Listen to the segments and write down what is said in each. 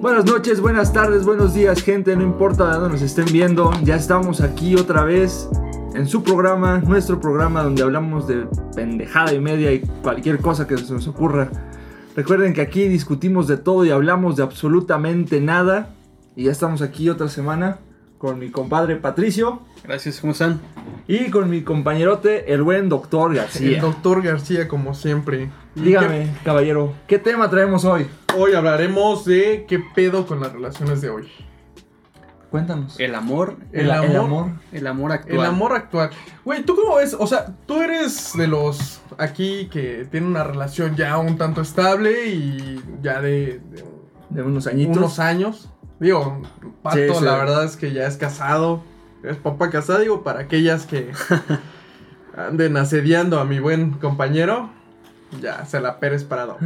Buenas noches, buenas tardes, buenos días, gente. No importa de dónde nos estén viendo, ya estamos aquí otra vez en su programa, nuestro programa donde hablamos de pendejada y media y cualquier cosa que se nos ocurra. Recuerden que aquí discutimos de todo y hablamos de absolutamente nada. Y ya estamos aquí otra semana con mi compadre Patricio Gracias, ¿cómo están? y con mi compañerote, el buen doctor El García. doctor García, como siempre. Dígame, caballero, ¿qué tema traemos hoy? hoy hablaremos de qué pedo con las relaciones de hoy. Cuéntanos. El amor. El, amor, el amor. El amor actual. El amor actual. Güey, ¿tú cómo ves? O sea, tú eres de los aquí que tienen una relación ya un tanto estable y ya de, de De unos añitos. unos años. Digo, Pato, Sí, sí. la verdad es que ya es casado. Es papá casado, digo, para aquellas que anden asediando a mi buen compañero, ya se la Pérez parado.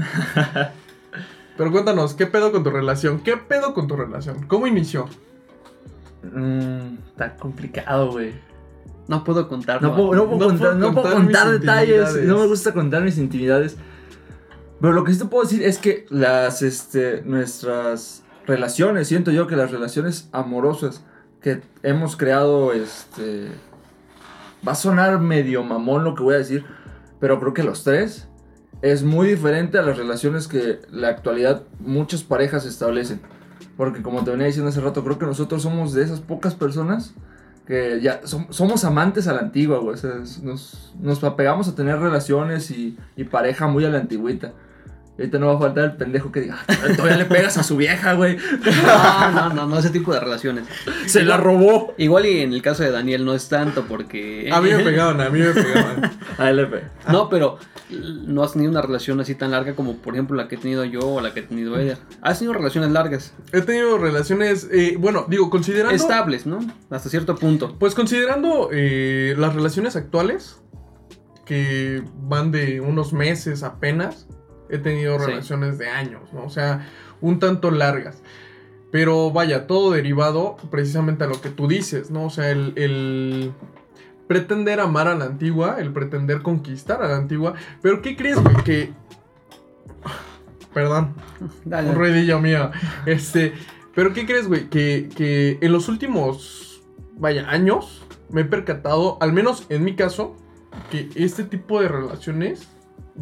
Pero cuéntanos, ¿qué pedo con tu relación? ¿Qué pedo con tu relación? ¿Cómo inició? Mm, está complicado, güey. No puedo contarlo. No puedo, no puedo No contar, puedo no puedo contar contar detalles. No me gusta contar mis intimidades. Pero lo que sí te puedo decir es que las, este, nuestras relaciones, siento yo que las relaciones amorosas que hemos creado, este, va a sonar medio mamón lo que voy a decir, pero creo que los tres es muy diferente a las relaciones que la actualidad muchas parejas establecen. Porque como te venía diciendo hace rato, creo que nosotros somos de esas pocas personas que ya som- somos amantes a la antigua, güey. O sea, nos, nos apegamos a tener relaciones y, y pareja muy a la antigüita. Y ahorita no va a faltar el pendejo que diga, "Ah, todavía le pegas a su vieja, güey. No, no, no, no, ese tipo de relaciones. Se la robó. Igual y en el caso de Daniel no es tanto porque... A mí me pegaban, a mí me pegaban. ALP. No, pero no has tenido una relación así tan larga como por ejemplo la que he tenido yo o la que he tenido ella. Has tenido relaciones largas, He tenido relaciones, eh, bueno, digo, considerando... estables, ¿no? Hasta cierto punto. Pues considerando eh, las relaciones actuales, que van de unos meses apenas, he tenido Sí. relaciones de años, ¿no? O sea, un tanto largas. Pero vaya, todo derivado precisamente a lo que tú dices, ¿no? O sea, el, el pretender amar a la antigua, el pretender conquistar a la antigua. Pero ¿qué crees, güey? Que... Perdón, Dale. un ruidillo mío. Este, pero ¿qué crees, güey? Que, que en los últimos, vaya, años me he percatado, al menos en mi caso, que este tipo de relaciones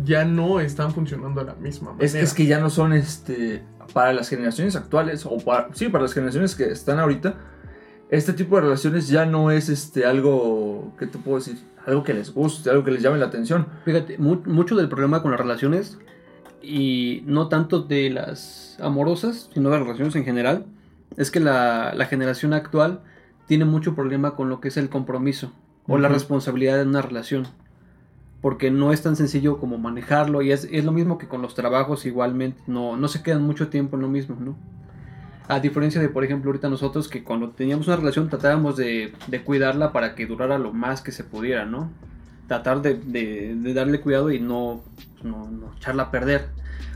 ya no están funcionando de la misma manera. Es, es que ya no son este para las generaciones actuales o para, sí, para las generaciones que están ahorita. Este tipo de relaciones ya no es este algo que te puedo decir, algo que les guste, algo que les llame la atención. Fíjate, mu- mucho del problema con las relaciones, y no tanto de las amorosas, sino de las relaciones en general, es que la, la generación actual tiene mucho problema con lo que es el compromiso o la responsabilidad de una relación. Porque no es tan sencillo como manejarlo y es, es lo mismo que con los trabajos igualmente, no, no se quedan mucho tiempo en lo mismo, ¿no? A diferencia de, por ejemplo, ahorita nosotros que cuando teníamos una relación tratábamos de, de cuidarla para que durara lo más que se pudiera, ¿no? Tratar de, de- darle cuidado y no, no, no echarla a perder.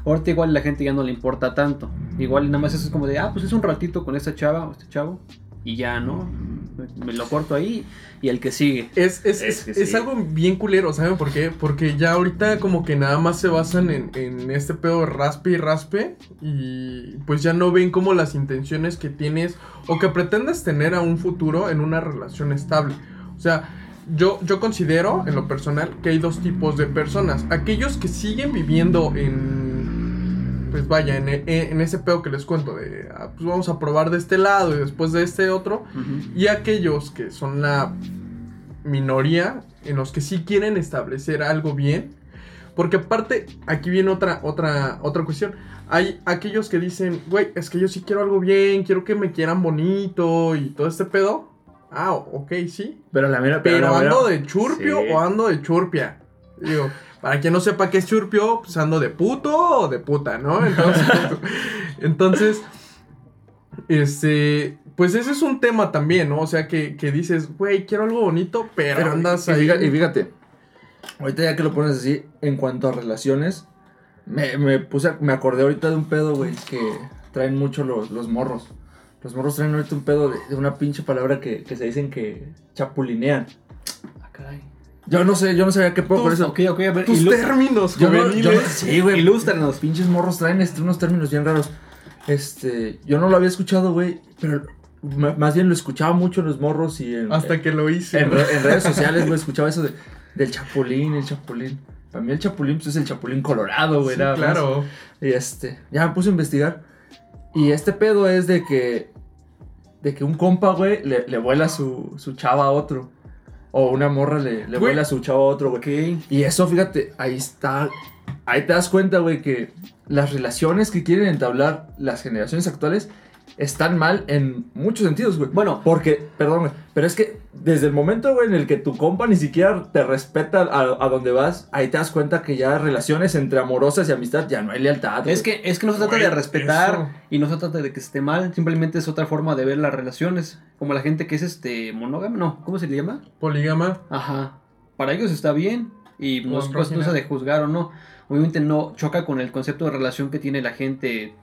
Ahorita igual la gente ya no le importa tanto. Igual nada más eso es como de, ah, pues es un ratito con esta chava o este chavo y ya, ¿no? Me, lo corto ahí y el que sigue. Es, es, Es es, que es sí. algo bien culero, ¿saben por qué? Porque ya ahorita como que nada más se basan en, en este pedo de raspe y raspe y pues ya no ven como las intenciones que tienes o que pretendes tener a un futuro en una relación estable. O sea, yo, yo considero en lo personal que hay dos tipos de personas. Aquellos que siguen viviendo en, pues vaya, en, en ese pedo que les cuento de, ah, pues vamos a probar de este lado y después de este otro. Ujú. Y aquellos que son la minoría en los que sí quieren establecer algo bien. Porque aparte, aquí viene otra, otra, otra cuestión. Hay aquellos que dicen, güey, es que yo sí quiero algo bien, quiero que me quieran bonito y todo este pedo. Ah, ok, sí. Pero la mera Pero la mera- ando de churpio Sí. o ando de churpia. Digo, para quien no sepa qué es churpio, pues ando de puto o de puta, ¿no? Entonces, entonces este, pues ese es un tema también, ¿no? O sea, que, que dices, güey, quiero algo bonito, pero, Pero andas y, ahí. fíjate, y fíjate, ahorita ya que lo pones así, en cuanto a relaciones, me, me puse, me acordé ahorita de un pedo, güey, que traen mucho los, los morros. Los morros traen ahorita un pedo de, de una pinche palabra que, que se dicen que chapulinean. Ah, caray. Yo no sé, yo no sabía qué pedo por eso. Ok, ok, a ver. Tus ilu- términos Yo no- yo no- juveniles. sí, güey. Ilústranos. Pinches morros traen este, unos términos bien raros. este, yo no lo había escuchado, güey, pero más bien lo escuchaba mucho en los morros y en, Hasta que lo hice. en, re- en redes sociales, güey, escuchaba eso de, del chapulín, el chapulín. Para mí el chapulín pues, es el chapulín colorado, güey, Sí, nada más. claro. Y este, ya me puse a investigar. Y este pedo es de que, de que un compa, güey, le, le vuela su, su chava a otro. O una morra le, le vuela su chava a otro, güey. Y eso, fíjate, ahí está. Ahí te das cuenta, güey, que las relaciones que quieren entablar las generaciones actuales están mal en muchos sentidos, güey. Bueno, Porque, perdón, güey, pero es que desde el momento, güey, en el que tu compa ni siquiera te respeta a, a donde vas, ahí te das cuenta que ya relaciones entre amorosas y amistad ya no hay lealtad. es güey. que, es que no se trata Güey, de respetar eso. y no se trata de que esté mal, simplemente es otra forma de ver las relaciones. Como la gente que es este monógama, no, ¿cómo se le llama? Polígama. Ajá. Para ellos está bien y no es cosa de juzgar o no. Obviamente no choca con el concepto de relación que tiene la gente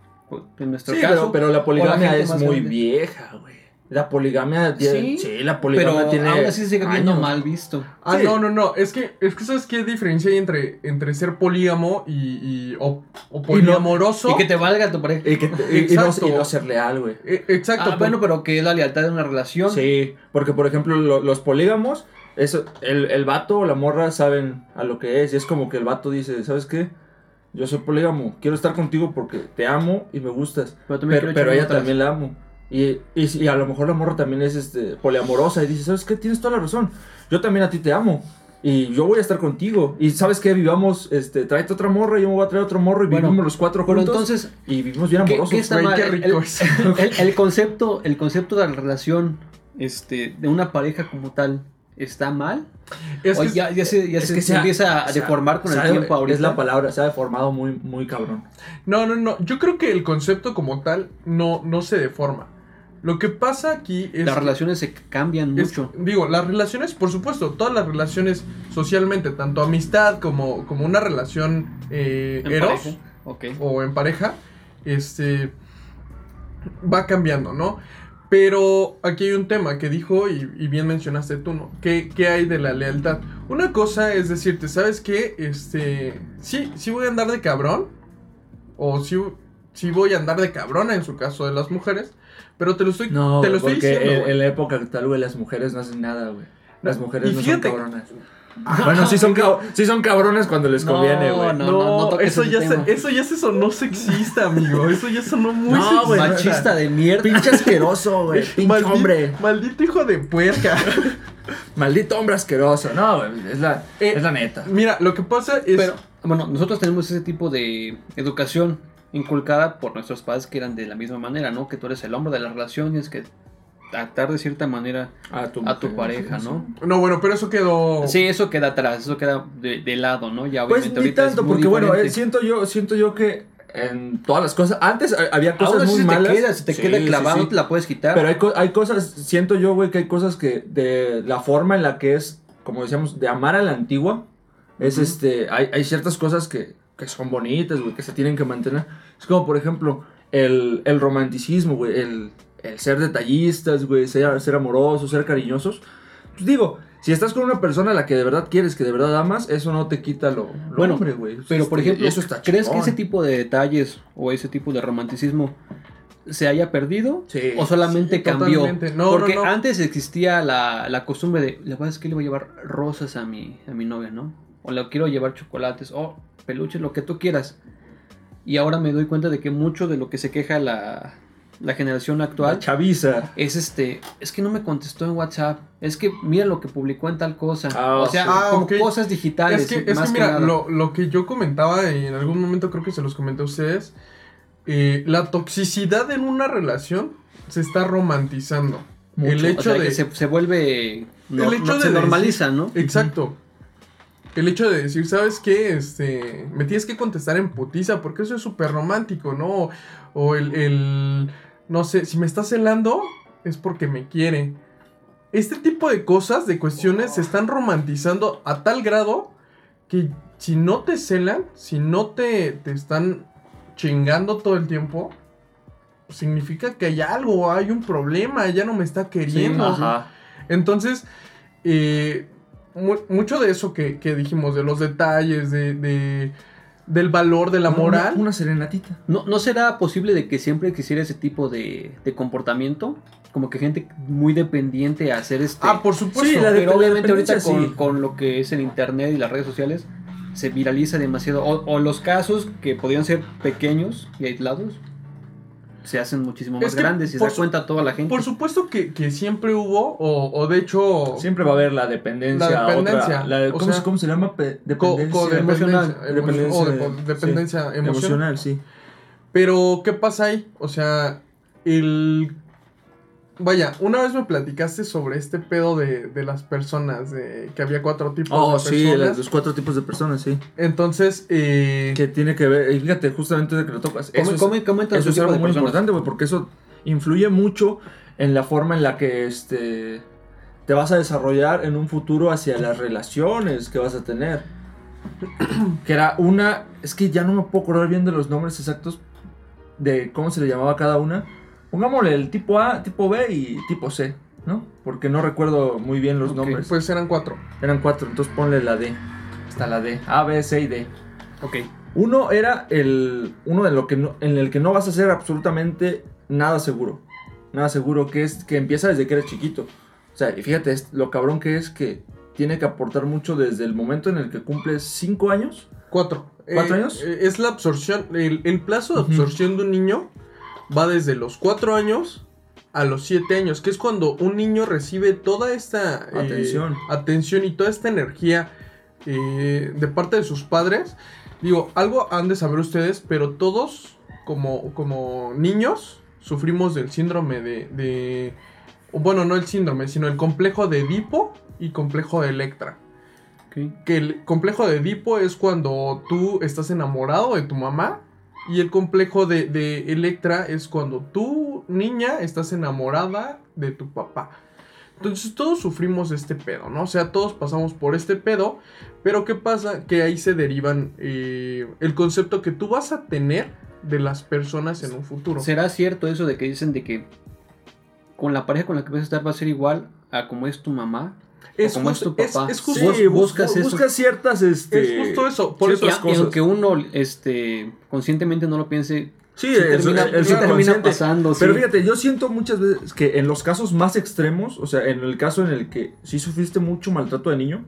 en nuestro Sí, caso. pero, pero la poligamia es muy grande. vieja, güey. La poligamia tiene. ¿Sí? Sí, la pero poligamia tiene. aún así se sigue viendo años. mal visto. Ah, Sí. no, no, no. Es que, es que ¿sabes qué diferencia hay entre, entre ser polígamo y, y- o, o poliamoroso? Y que te valga tu pareja. Y, que te- y- y no, y no ser leal, güey. Eh, exacto. Ah, por- bueno, pero que es la lealtad de una relación. Sí, porque por ejemplo lo- los polígamos, eso, el, el vato o la morra saben a lo que es. Y es como que el vato dice, ¿sabes qué? Yo soy polígamo, quiero estar contigo porque te amo y me gustas. Pero Pero, pero ella también la amo. Y, y, y a lo mejor la morra también es este, poliamorosa y dice, ¿sabes qué? Tienes toda la razón. Yo también a ti te amo. Y yo voy a estar contigo. Y sabes qué? Vivamos, este, tráete otra morra, yo me voy a traer otro morro y Bueno, vivimos los cuatro Pero juntos. entonces, y vivimos bien ¿qué, amorosos. qué está Güey, mal? qué rico el, eso. el- el concepto, el concepto de la relación este, de una pareja como tal está mal. es o que- ya, ya se, ya se, que se se ha- empieza a deformar con el tiempo ahorita. Es la palabra, se ha deformado muy, muy cabrón. No, no, no. Yo creo que el concepto como tal no, no se deforma. Lo que pasa aquí es. Las que- relaciones se cambian es- mucho. digo, las relaciones, por supuesto, todas las relaciones socialmente, tanto amistad como, como una relación eh, eros o en pareja, este va cambiando, ¿no? Pero aquí hay un tema que dijo y, y bien mencionaste tú, ¿no? ¿Qué, qué hay de la lealtad? Una cosa es decirte, ¿sabes qué? Este, sí, sí voy a andar de cabrón, o sí, sí voy a andar de cabrona en su caso de las mujeres, pero te lo estoy, No, te lo estoy diciendo. en, la época actual, güey, las mujeres no hacen nada, güey. Las mujeres no fíjate- son cabronas. Bueno, sí son, sí son cabrones cuando les conviene, güey. no, No, no, no toques eso, ya se, eso ya se sonó sexista, amigo. Eso ya sonó muy No, sexista. Machista de mierda. Pinche asqueroso, güey. Pinche hombre. Maldito hijo de puerca. Maldito hombre asqueroso. No, güey, es la, Eh, es la neta. Mira, lo que pasa es. Pero, bueno, nosotros tenemos ese tipo de educación inculcada por nuestros padres que eran de la misma manera, ¿no? Que tú eres el hombre de la relación, tienes que tratar de cierta manera A tu, a tu mujer, pareja, ¿no? No, bueno, pero eso quedó. Sí, eso queda atrás, eso queda de, de lado, ¿no? Ya Pues obviamente ni ahorita es tanto, muy porque bueno, eh, siento yo, siento yo que en todas las cosas. Antes eh, había cosas Ahora muy malas. te queda, se te Sí, queda clavado, sí. no te la puedes quitar. Pero hay, co- hay cosas, siento yo, güey, que hay cosas que de la forma en la que es, como decíamos, de amar a la antigua, es este, hay, hay ciertas cosas que, que son bonitas, güey, que se tienen que mantener. Es como, por ejemplo, el, el romanticismo, güey, el, el ser detallistas, güey, ser, ser amorosos, ser cariñosos. Pues digo, si estás con una persona a la que de verdad quieres, que de verdad amas, eso no te quita lo, lo Bueno, hombre, güey. Pero, por Este, ejemplo, eso está ¿crees que ese tipo de detalles o ese tipo de romanticismo se haya perdido? Sí. ¿O solamente Sí, cambió? No, Porque no, no. antes existía la, la costumbre de, la verdad es que le voy a llevar rosas a mi, a mi novia, ¿no? O le quiero llevar chocolates, o peluches, lo que tú quieras. Y ahora me doy cuenta de que mucho de lo que se queja la, la generación La actual chaviza. es este, es que no me contestó en WhatsApp, es que mira lo que publicó en tal cosa. Ah, o sea, sí. Ah, como ok. cosas digitales. Es que, es más que que mira, nada. lo, lo que yo comentaba y en algún momento creo que se los comenté a ustedes. eh, la toxicidad en una relación se está romantizando. Mucho. El O hecho sea, de. que se, se vuelve. no- El hecho no- de se decir- normaliza, ¿no? Exacto. El hecho de decir, ¿sabes qué? Este, me tienes que contestar en putiza porque eso es súper romántico, ¿no? O el, el, no sé, si me está celando es porque me quiere. Este tipo de cosas, de cuestiones, se están romantizando a tal grado que si no te celan, si no te, te están chingando todo el tiempo, significa que hay algo, hay un problema, ya no me está queriendo. Ajá. Entonces, eh, mu- mucho de eso que, que dijimos, de los detalles, de, de, del valor, de la moral. Una, serenatita. ¿No, ¿No será posible de que siempre existiera ese tipo de, de comportamiento? Como que gente muy dependiente a hacer este... Ah, por supuesto. Sí, la de- pero obviamente ahorita con, con lo que es el internet y las redes sociales se viraliza demasiado. O, o los casos que podrían ser pequeños y aislados se hacen muchísimo más Es que grandes y se da cuenta toda la gente. Por supuesto que, que siempre hubo, o, o de hecho, Siempre va a haber la dependencia. La dependencia, otra- la- o ¿cómo, sea, cómo se llama? Co- dependencia emocional. emo- Dependencia, o dependencia sí, emocional. emocional, sí. Pero, ¿qué pasa ahí? O sea, el... Vaya, una vez me platicaste sobre este pedo de, de las personas, de que había cuatro tipos Oh, de sí, personas. las- los cuatro tipos de personas, sí. Entonces, eh, Que tiene que ver, y fíjate, justamente de que lo tocas. ¿Cómo, Eso es, cómo- cómo entra eso es algo muy importante, güey, porque eso influye mucho en la forma en la que este te vas a desarrollar en un futuro hacia las relaciones que vas a tener. que era una, es que ya no me puedo acordar bien de los nombres exactos de cómo se le llamaba a cada una. Pongámosle el tipo A, tipo B y tipo C, ¿no? Porque no recuerdo muy bien los ok, nombres. pues eran cuatro. Eran cuatro, entonces ponle la D. Hasta la D. A, B, C y D. Ok. Uno era el. Uno de lo que no- en el que no vas a hacer absolutamente nada seguro. Nada seguro, que es que empieza desde que eres chiquito. O sea, y fíjate, es- lo cabrón que es que tiene que aportar mucho desde el momento en el que cumples 5 años. Cuatro. ¿Cuatro Eh, años? eh, es la absorción, el, el plazo de absorción de un niño va desde los cuatro años a los siete años, que es cuando un niño recibe toda esta eh, Atención. atención y toda esta energía eh, de parte de sus padres. Digo, algo han de saber ustedes, pero todos como, como niños sufrimos del síndrome de, de... Bueno, no el síndrome, sino el complejo de Edipo y complejo de Electra que el complejo de Edipo es cuando tú estás enamorado de tu mamá y el complejo de, de Electra es cuando tú, niña, estás enamorada de tu papá. Entonces todos sufrimos este pedo, ¿no? O sea, todos pasamos por este pedo, pero ¿qué pasa? Que ahí se derivan eh, el concepto que tú vas a tener de las personas en un futuro. ¿Será cierto eso de que dicen de que con la pareja con la que vas a estar va a ser igual a como es tu mamá? Es, como es justo- tu es- papá. es justo, Vos Sí, buscas buscas, eso. buscas ciertas. Este, es justo eso. Por ciertas y cosas. aunque uno este, conscientemente no lo piense, Sí, sí el- termina, el- el sí termina pasando. Pero sí. fíjate, yo siento muchas veces que en los casos más extremos, o sea, en el caso en el que sí sufriste mucho maltrato de niño,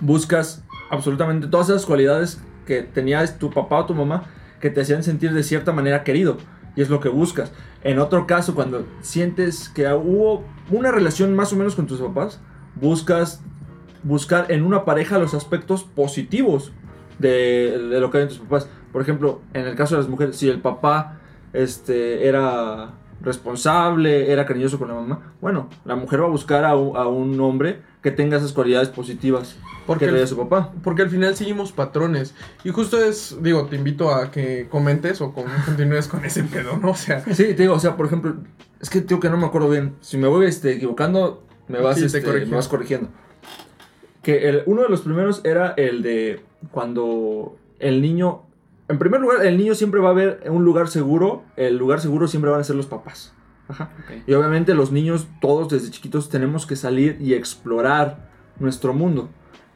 buscas absolutamente todas esas cualidades que tenías tu papá o tu mamá que te hacían sentir de cierta manera querido. Y es lo que buscas. En otro caso, cuando sientes que hubo una relación más o menos con tus papás, buscas buscar en una pareja los aspectos positivos de, de lo que hay en tus papás. Por ejemplo, en el caso de las mujeres, si el papá este, era responsable, era cariñoso con la mamá, bueno, la mujer va a buscar a un, a un hombre que tenga esas cualidades positivas Porque que le dé su papá. Porque al final seguimos patrones. Y justo es, digo, te invito a que comentes o con- continúes con ese pedo, ¿no? O sea, Sí, te digo, o sea, por ejemplo, es que digo que no me acuerdo bien. Si me voy este, equivocando, me vas, Sí, te este, me vas corrigiendo. Que el- uno de los primeros era el de cuando el niño. En primer lugar, el niño siempre va a ver un lugar seguro. El lugar seguro siempre van a ser los papás. Ajá. Y obviamente los niños, todos desde chiquitos, tenemos que salir y explorar nuestro mundo.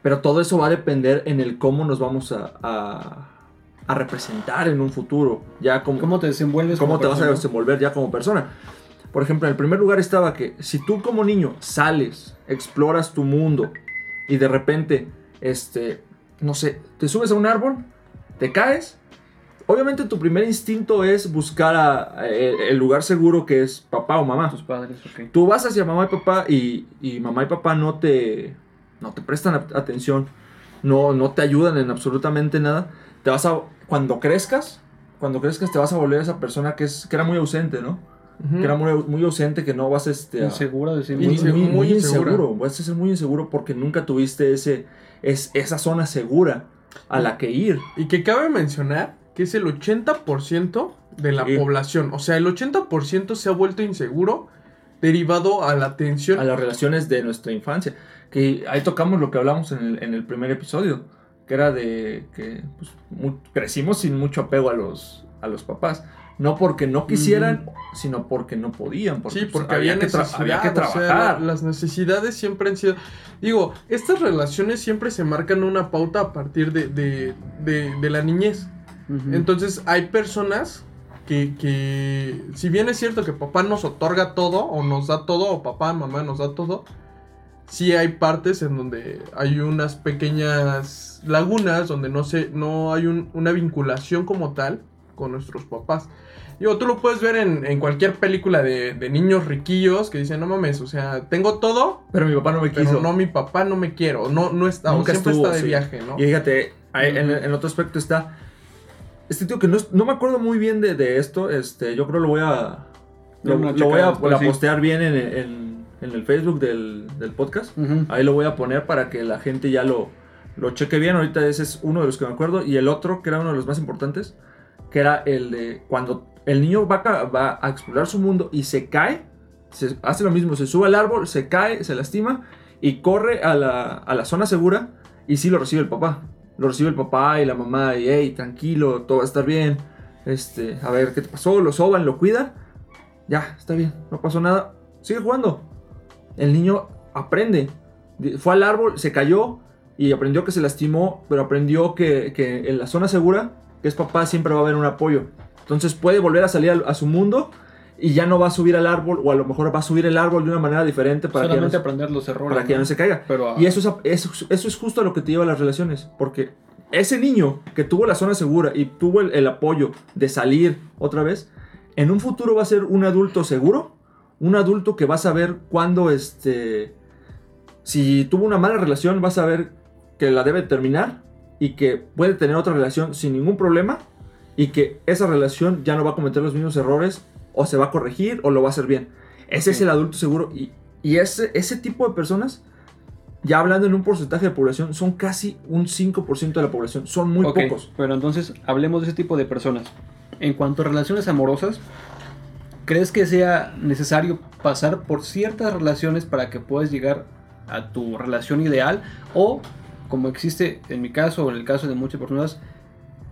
Pero todo eso va a depender en el cómo nos vamos a, a- a representar en un futuro. Ya como, ¿Cómo te desenvuelves? cómo te vas a desenvolver ya como persona. Por ejemplo, en el primer lugar estaba que si tú como niño sales, exploras tu mundo y de repente, este, no sé, te subes a un árbol, te caes, obviamente tu primer instinto es buscar a- a el, lugar seguro que es papá o mamá. Tus padres, ok. Tú vas hacia mamá y papá y, y mamá y papá no te, no te prestan a- atención, no, no te ayudan en absolutamente nada. Te vas a, cuando crezcas, cuando crezcas te vas a volver esa persona que, es, que era muy ausente, ¿no? Ujú. Que era muy, muy ausente, que no vas este, a- Insegura de sí muy, muy- muy inseguro. Vas a ser muy inseguro porque nunca tuviste ese, es, esa zona segura a la que ir. Y que cabe mencionar que es el 80% de la Sí. población. O sea, el 80% se ha vuelto inseguro derivado a la tensión. a las relaciones de nuestra infancia. Que ahí tocamos lo que hablamos en el, en el primer episodio, que era de que pues, crecimos sin mucho apego a los, a los papás. No porque no quisieran, sino porque no podían. Porque, Sí, pues, porque había, que, había que o sea, trabajar. la- las necesidades siempre han sido... Digo, estas relaciones siempre se marcan una pauta a partir de, de, de- de la niñez. Entonces hay personas que, que, si bien es cierto que papá nos otorga todo, o nos da todo, o papá, mamá nos da todo, sí hay partes en donde hay unas pequeñas lagunas, donde no, se, no hay un- una vinculación como tal con nuestros papás. Digo, tú lo puedes ver en, en cualquier película de, de niños riquillos que dicen, no mames, o sea, tengo todo, Pero mi papá no me pero quiso. no, mi papá no me quiero, no, no está, Nunca siempre estuvo, está de sí. viaje, ¿no? Y fíjate, ahí en, en otro aspecto está. Este tío que no, no me acuerdo muy bien de, de esto. Este, yo creo lo voy a. Lo, voy a, después, a sí. postear bien en, en- en el Facebook del, del podcast. Ahí lo voy a poner para que la gente ya lo, lo cheque bien. Ahorita ese es uno de los que me acuerdo. Y el otro, que era uno de los más importantes, que era el de cuando el niño va, a explorar su mundo y se cae, se hace lo mismo, se sube al árbol, se cae, se lastima y corre a la, a la zona segura y sí lo recibe el papá. Lo recibe el papá y la mamá y, hey, tranquilo, todo va a estar bien. Este, a ver, ¿qué te pasó? Lo soban, lo cuidan. Ya, está bien, no pasó nada. Sigue jugando. El niño aprende. Fue al árbol, se cayó y aprendió que se lastimó, pero aprendió que, que en la zona segura, que es papá, siempre va a haber un apoyo. Entonces puede volver a salir al- a, su mundo y ya no va a subir al árbol, o a lo mejor va a subir el árbol de una manera diferente para, que no, aprender los errores. para que ya no se caiga. Pero, ah, Y eso es, eso, eso es justo a lo que te lleva a las relaciones. Porque ese niño que tuvo la zona segura y tuvo el, el apoyo de salir otra vez, en un futuro va a ser un adulto seguro. Un adulto que va a saber cuándo, este... Si tuvo una mala relación, va a saber que la debe terminar y que puede tener otra relación sin ningún problema y que esa relación ya no va a cometer los mismos errores o se va a corregir o lo va a hacer bien. Ese es el adulto seguro y, y ese, ese tipo de personas, ya hablando en un porcentaje de población, son casi un 5% de la población, son muy ok, pocos. Pero entonces hablemos de ese tipo de personas. En cuanto a relaciones amorosas, ¿crees que sea necesario pasar por ciertas relaciones para que puedas llegar a tu relación ideal? O, como existe en mi caso o en el caso de muchas personas,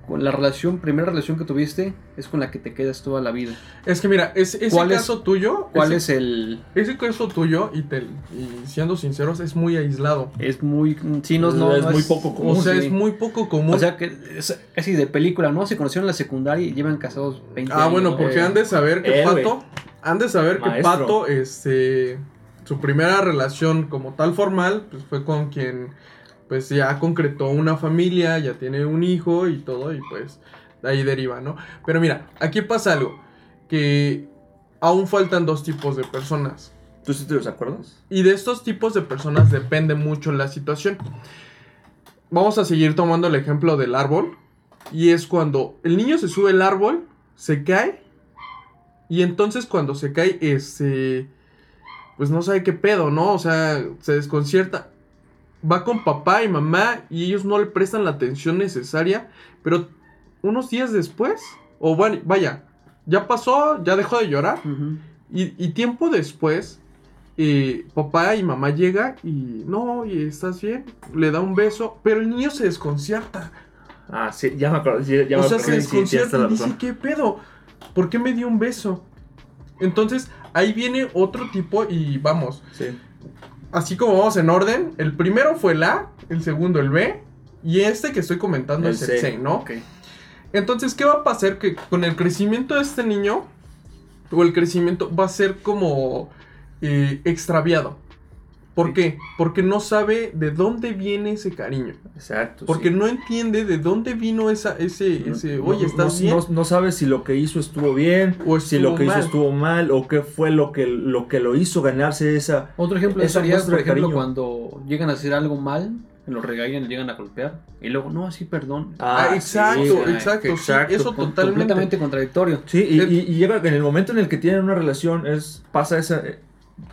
con la relación, primera relación que tuviste es con la que te quedas toda la vida. Es que mira, es, ese ¿Cuál es- caso tuyo, ¿Cuál ese, es el...? ese caso tuyo, y, te, y siendo sinceros, es muy aislado. Es muy... Sí, no, no, Es no muy poco común, o sea, sí. es muy poco común. O sea, que es así de película, ¿no? Se conocieron en la secundaria y llevan casados 20 ah, años. bueno, ¿no? porque Eh, han de saber que héroe. Pato, han de saber que. Pato, este, su primera relación como tal formal, pues fue con quien, pues ya concretó una familia, ya tiene un hijo y todo, y pues de ahí deriva, ¿no? Pero mira, aquí pasa algo, que aún faltan dos tipos de personas. ¿Tú sí te los acuerdas? Y de estos tipos de personas depende mucho la situación. Vamos a seguir tomando el ejemplo del árbol. Y es cuando el niño se sube al árbol, se cae. Y entonces cuando se cae, este... Pues no sabe qué pedo, ¿no? O sea, se desconcierta. Va con papá y mamá y ellos no le prestan la atención necesaria. Pero unos días después, o bueno, vaya, ya pasó, ya dejó de llorar. Y, y tiempo después, eh, papá y mamá llega y no, y estás bien, le da un beso, pero el niño se desconcierta. Ah, sí, ya me acuerdo. ya o me sea, acuerdo, se desconcierta y dice. ¿qué pedo? ¿Por qué me dio un beso? Entonces, ahí viene otro tipo y vamos, Sí. Así como vamos en orden, el primero fue el A, el segundo el B, y este que estoy comentando El es el C. C, ¿no? Ok. Entonces, ¿qué va a pasar? Que con el crecimiento de este niño, o el crecimiento va a ser como eh, extraviado. ¿Por Sí. qué? Porque no sabe de dónde viene ese cariño. Exacto. Porque sí. no entiende de dónde vino esa, ese, ese, oye, no- ¿estás no, bien? No, no sabes si lo que hizo estuvo bien, O si lo que mal. hizo estuvo mal, o qué fue lo que lo, que lo hizo ganarse esa. Otro ejemplo Esa sería, por de ejemplo, cariño. cuando llegan a hacer algo mal, los regañan, llegan a golpear, y luego, no, así perdón. Ah, exacto, sí, exacto, sí, exacto. eso Con- totalmente. completamente contradictorio. Sí, y, El- y- y llega en el momento en el que tienen una relación, es pasa esa.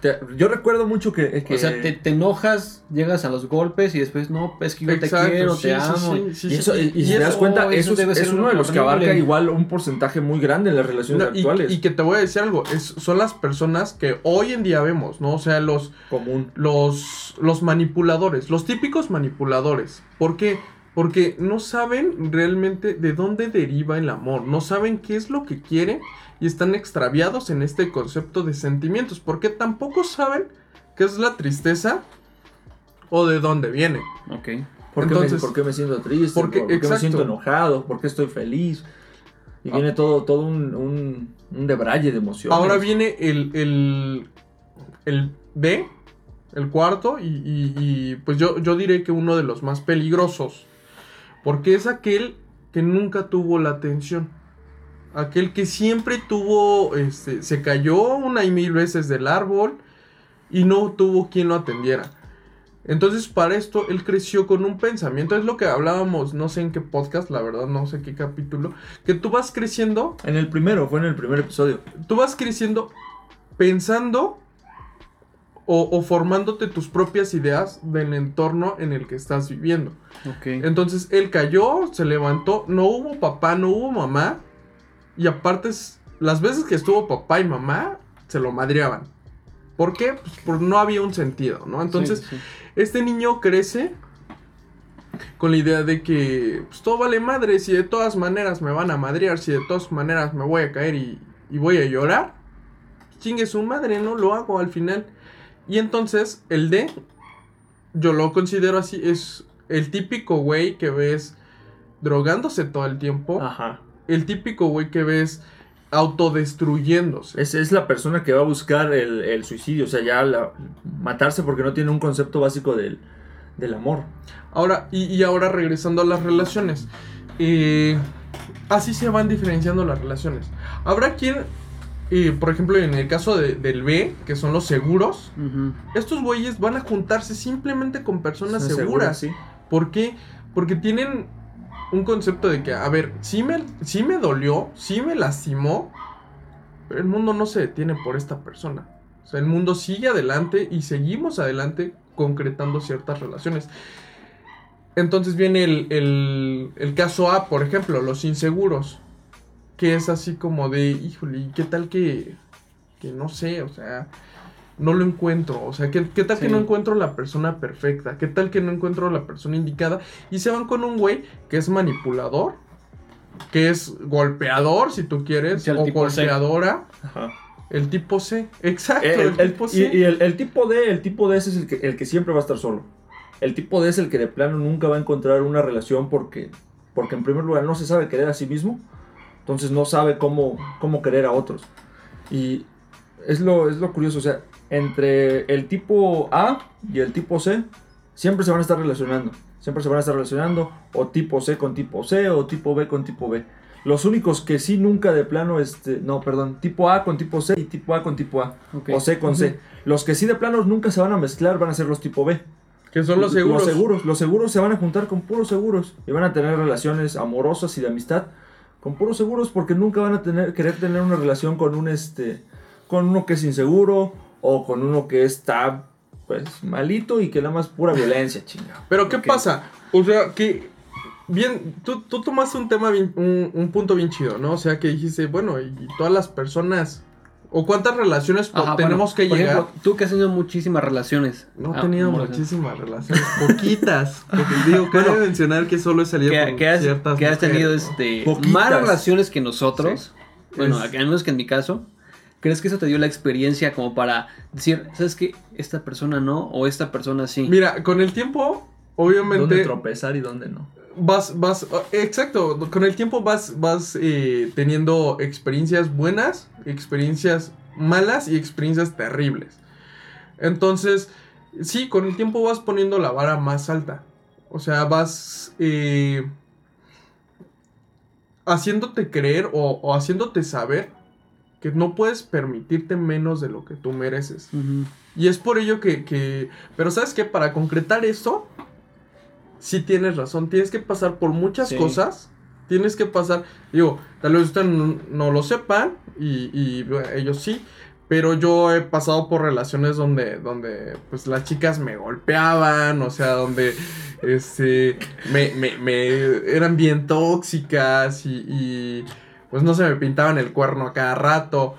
Te- yo recuerdo mucho que. que- O sea, te, te enojas, llegas a los golpes y después, no, es que yo Exacto, te quiero, sí, te amo. sí, sí, y, sí, eso, y, y si te das cuenta, oh, eso, eso es- debe es, ser uno de los que abarca igual un porcentaje muy grande en las relaciones No, y, actuales. y que te voy a decir algo, es, son las personas que hoy en día vemos, ¿no? O sea, los, común. los, los manipuladores, los típicos manipuladores. ¿Por qué? Porque no saben realmente de dónde deriva el amor, no saben qué es lo que quieren y están extraviados en este concepto de sentimientos, porque tampoco saben qué es la tristeza o de dónde viene. Ok. ¿Por, qué Entonces- me, por qué me siento triste? Porque- ¿Por, qué me siento enojado? ¿Por qué estoy feliz? Y Ah. viene todo, todo un, un, un debraye de emociones. Ahora viene el, el, el B, el cuarto, y, y- y, pues yo, yo diré que uno de los más peligrosos, porque es aquel que nunca tuvo la atención. Aquel que siempre tuvo, este, se cayó una y mil veces del árbol y no tuvo quien lo atendiera. Entonces, para esto, él creció con un pensamiento. Es lo que hablábamos, no sé en qué podcast, la verdad, no sé qué capítulo. Que tú vas creciendo En el primero, fue en el primer episodio. tú vas creciendo pensando o, o formándote tus propias ideas del entorno en el que estás viviendo. Entonces él cayó, se levantó, no hubo papá, no hubo mamá. Y aparte, las veces que estuvo papá y mamá, se lo madreaban. ¿Por qué? Pues por no había un sentido, ¿no? Entonces, Sí, sí. este niño crece con la idea de que pues, todo vale madre, si de todas maneras me van a madrear, si de todas maneras me voy a caer y, y voy a llorar, chingue su madre, no lo hago al final. Y entonces el D, yo lo considero así, es el típico güey que ves drogándose todo el tiempo, Ajá. el típico güey que ves autodestruyéndose. Es, es la persona que va a buscar el, el suicidio, o sea, ya la- matarse porque no tiene un concepto básico del, del amor. Ahora, y, y ahora regresando a las relaciones. eh, así se van diferenciando las relaciones. Habrá quien, eh, por ejemplo, en el caso de- del B, que son los seguros, estos güeyes van a juntarse simplemente con personas Segura, seguras. sí. ¿Por qué? Porque tienen un concepto de que, a ver, sí me, sí me dolió, sí me lastimó, pero el mundo no se detiene por esta persona. O sea, el mundo sigue adelante y seguimos adelante concretando ciertas relaciones. Entonces viene el, el- el caso A, por ejemplo, los inseguros. Que es así como de, híjole, ¿y qué tal que, que no sé, o sea, no lo encuentro? O sea, ¿qué, qué tal que no encuentro la persona perfecta? ¿Qué tal que no encuentro la persona indicada? Y se van con un güey que es manipulador, que es golpeador, si tú quieres, Sí, o golpeadora. Ajá. El tipo C, exacto, El- el, el- tipo y C. y el, el tipo D, el tipo D ese es el que, el que siempre va a estar solo. El tipo D es el que de plano nunca va a encontrar una relación porque, porque en primer lugar no se sabe querer a sí mismo, entonces no sabe cómo, cómo querer a otros. Y es lo, es lo curioso, o sea, entre el tipo A y el tipo C siempre se van a estar relacionando, siempre se van a estar relacionando, o tipo C con tipo C, o tipo B con tipo B. Los únicos que sí nunca de plano, este, no, perdón, tipo A con tipo C y tipo A con tipo A. O C con C. Los que sí de plano nunca se van a mezclar van a ser los tipo B. que son los seguros. Los seguros. Los seguros se van a juntar con puros seguros. Y van a tener relaciones amorosas y de amistad con puros seguros porque nunca van a tener, querer tener una relación con un este. con uno que es inseguro. O con uno que está pues malito y que nada más pura violencia, chingado. Pero ¿qué pasa? O sea, que bien, tú, tú tomaste un tema, bien- un, un punto bien chido, ¿no? O sea, que dijiste, bueno, y todas las personas, o cuántas relaciones Ajá, tenemos bueno, que por llegar. ejemplo, tú que has tenido muchísimas relaciones. no he ah, tenido muchísimas relaciones, poquitas. Porque digo, cabe Bueno, mencionar que solo he salido Que, con que has, ciertas que has tenido este, Poquitas. más relaciones que nosotros. Bueno, Es- al menos que en mi caso. ¿Crees que eso te dio la experiencia como para decir, ¿sabes qué? Esta persona no, o esta persona sí. Mira, con el tiempo, ¿Dónde obviamente, tropezar y dónde no? Vas, vas, exacto, con el tiempo vas, vas eh, teniendo experiencias buenas, experiencias malas y experiencias terribles. Entonces, sí, con el tiempo vas poniendo la vara más alta. O sea, vas eh, haciéndote creer o, o haciéndote saber que no puedes permitirte menos de lo que tú mereces. Y es por ello que, que- Pero sabes que para concretar esto, sí tienes razón. Tienes que pasar por muchas Sí. cosas. Tienes que pasar... Digo, tal vez ustedes no, no lo sepan y, y, bueno, ellos sí. Pero yo he pasado por relaciones donde, donde pues las chicas me golpeaban, o sea, donde este, me, me, me eran bien tóxicas y, y, pues no se me pintaban el cuerno a cada rato.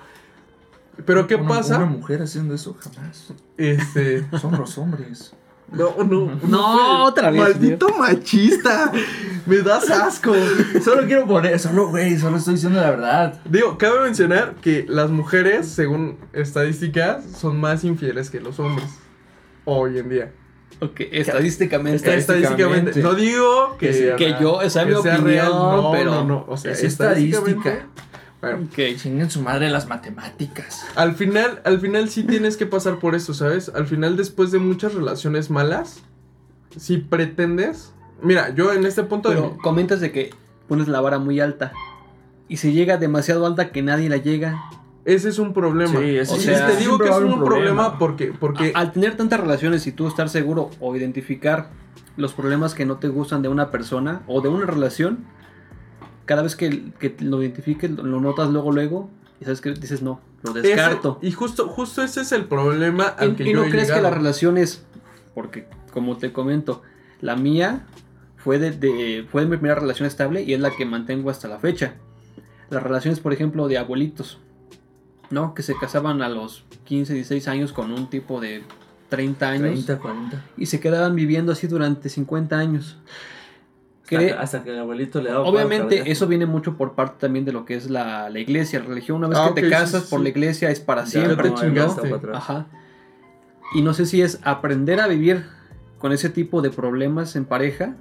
Pero ¿qué Una- pasa? Una mujer haciendo eso jamás. Este, Son los hombres. No, no. No, otra vez, Maldito machista. Me das asco. Solo quiero poner, solo, güey, solo estoy diciendo la verdad. Digo, cabe mencionar que las mujeres, según estadísticas, son más infieles que los hombres. Hoy en día. Ok, estadísticamente. Estadísticamente. Estadísticamente. No digo que, Que sea que yo, esa es mi opinión, real. No, pero. no, no. O sea, Es estadística. Bueno, Ok. Chinguen su madre las matemáticas. al final, al final sí tienes que pasar por eso, ¿sabes? Al final, después de muchas relaciones malas, si pretendes. Mira, yo en este punto de Pero comentas de que pones la vara muy alta. Y se llega demasiado alta que nadie la llega. Ese es un problema. Sí, ese O Y sea, te digo que es un problema, porque, porque Al tener tantas relaciones y tú estar seguro o identificar los problemas que no te gustan de una persona o de una relación, cada vez que, que lo identifiques, lo lo notas luego, luego, y sabes que dices no, lo ese- descarto. y justo, justo ese es el problema al que y, y yo no he crees que llegado. las relaciones, porque como te comento, la mía fue de, de- fue mi primera relación estable y es la que mantengo hasta la fecha. Las relaciones, por ejemplo, de abuelitos, ¿no? Que se casaban a los 15, 16 años con un tipo de 30 años 30, 40. y se quedaban viviendo así durante 50 años. Hasta, Que- que, hasta que el abuelito le daba. Obviamente eso viene mucho por parte también de lo que es la, la iglesia, la religión. Una vez Ah, que te casas sí, por sí. la iglesia es para Ya, siempre. te chingaste. Ajá. Y no sé si es aprender a vivir con ese tipo de problemas en pareja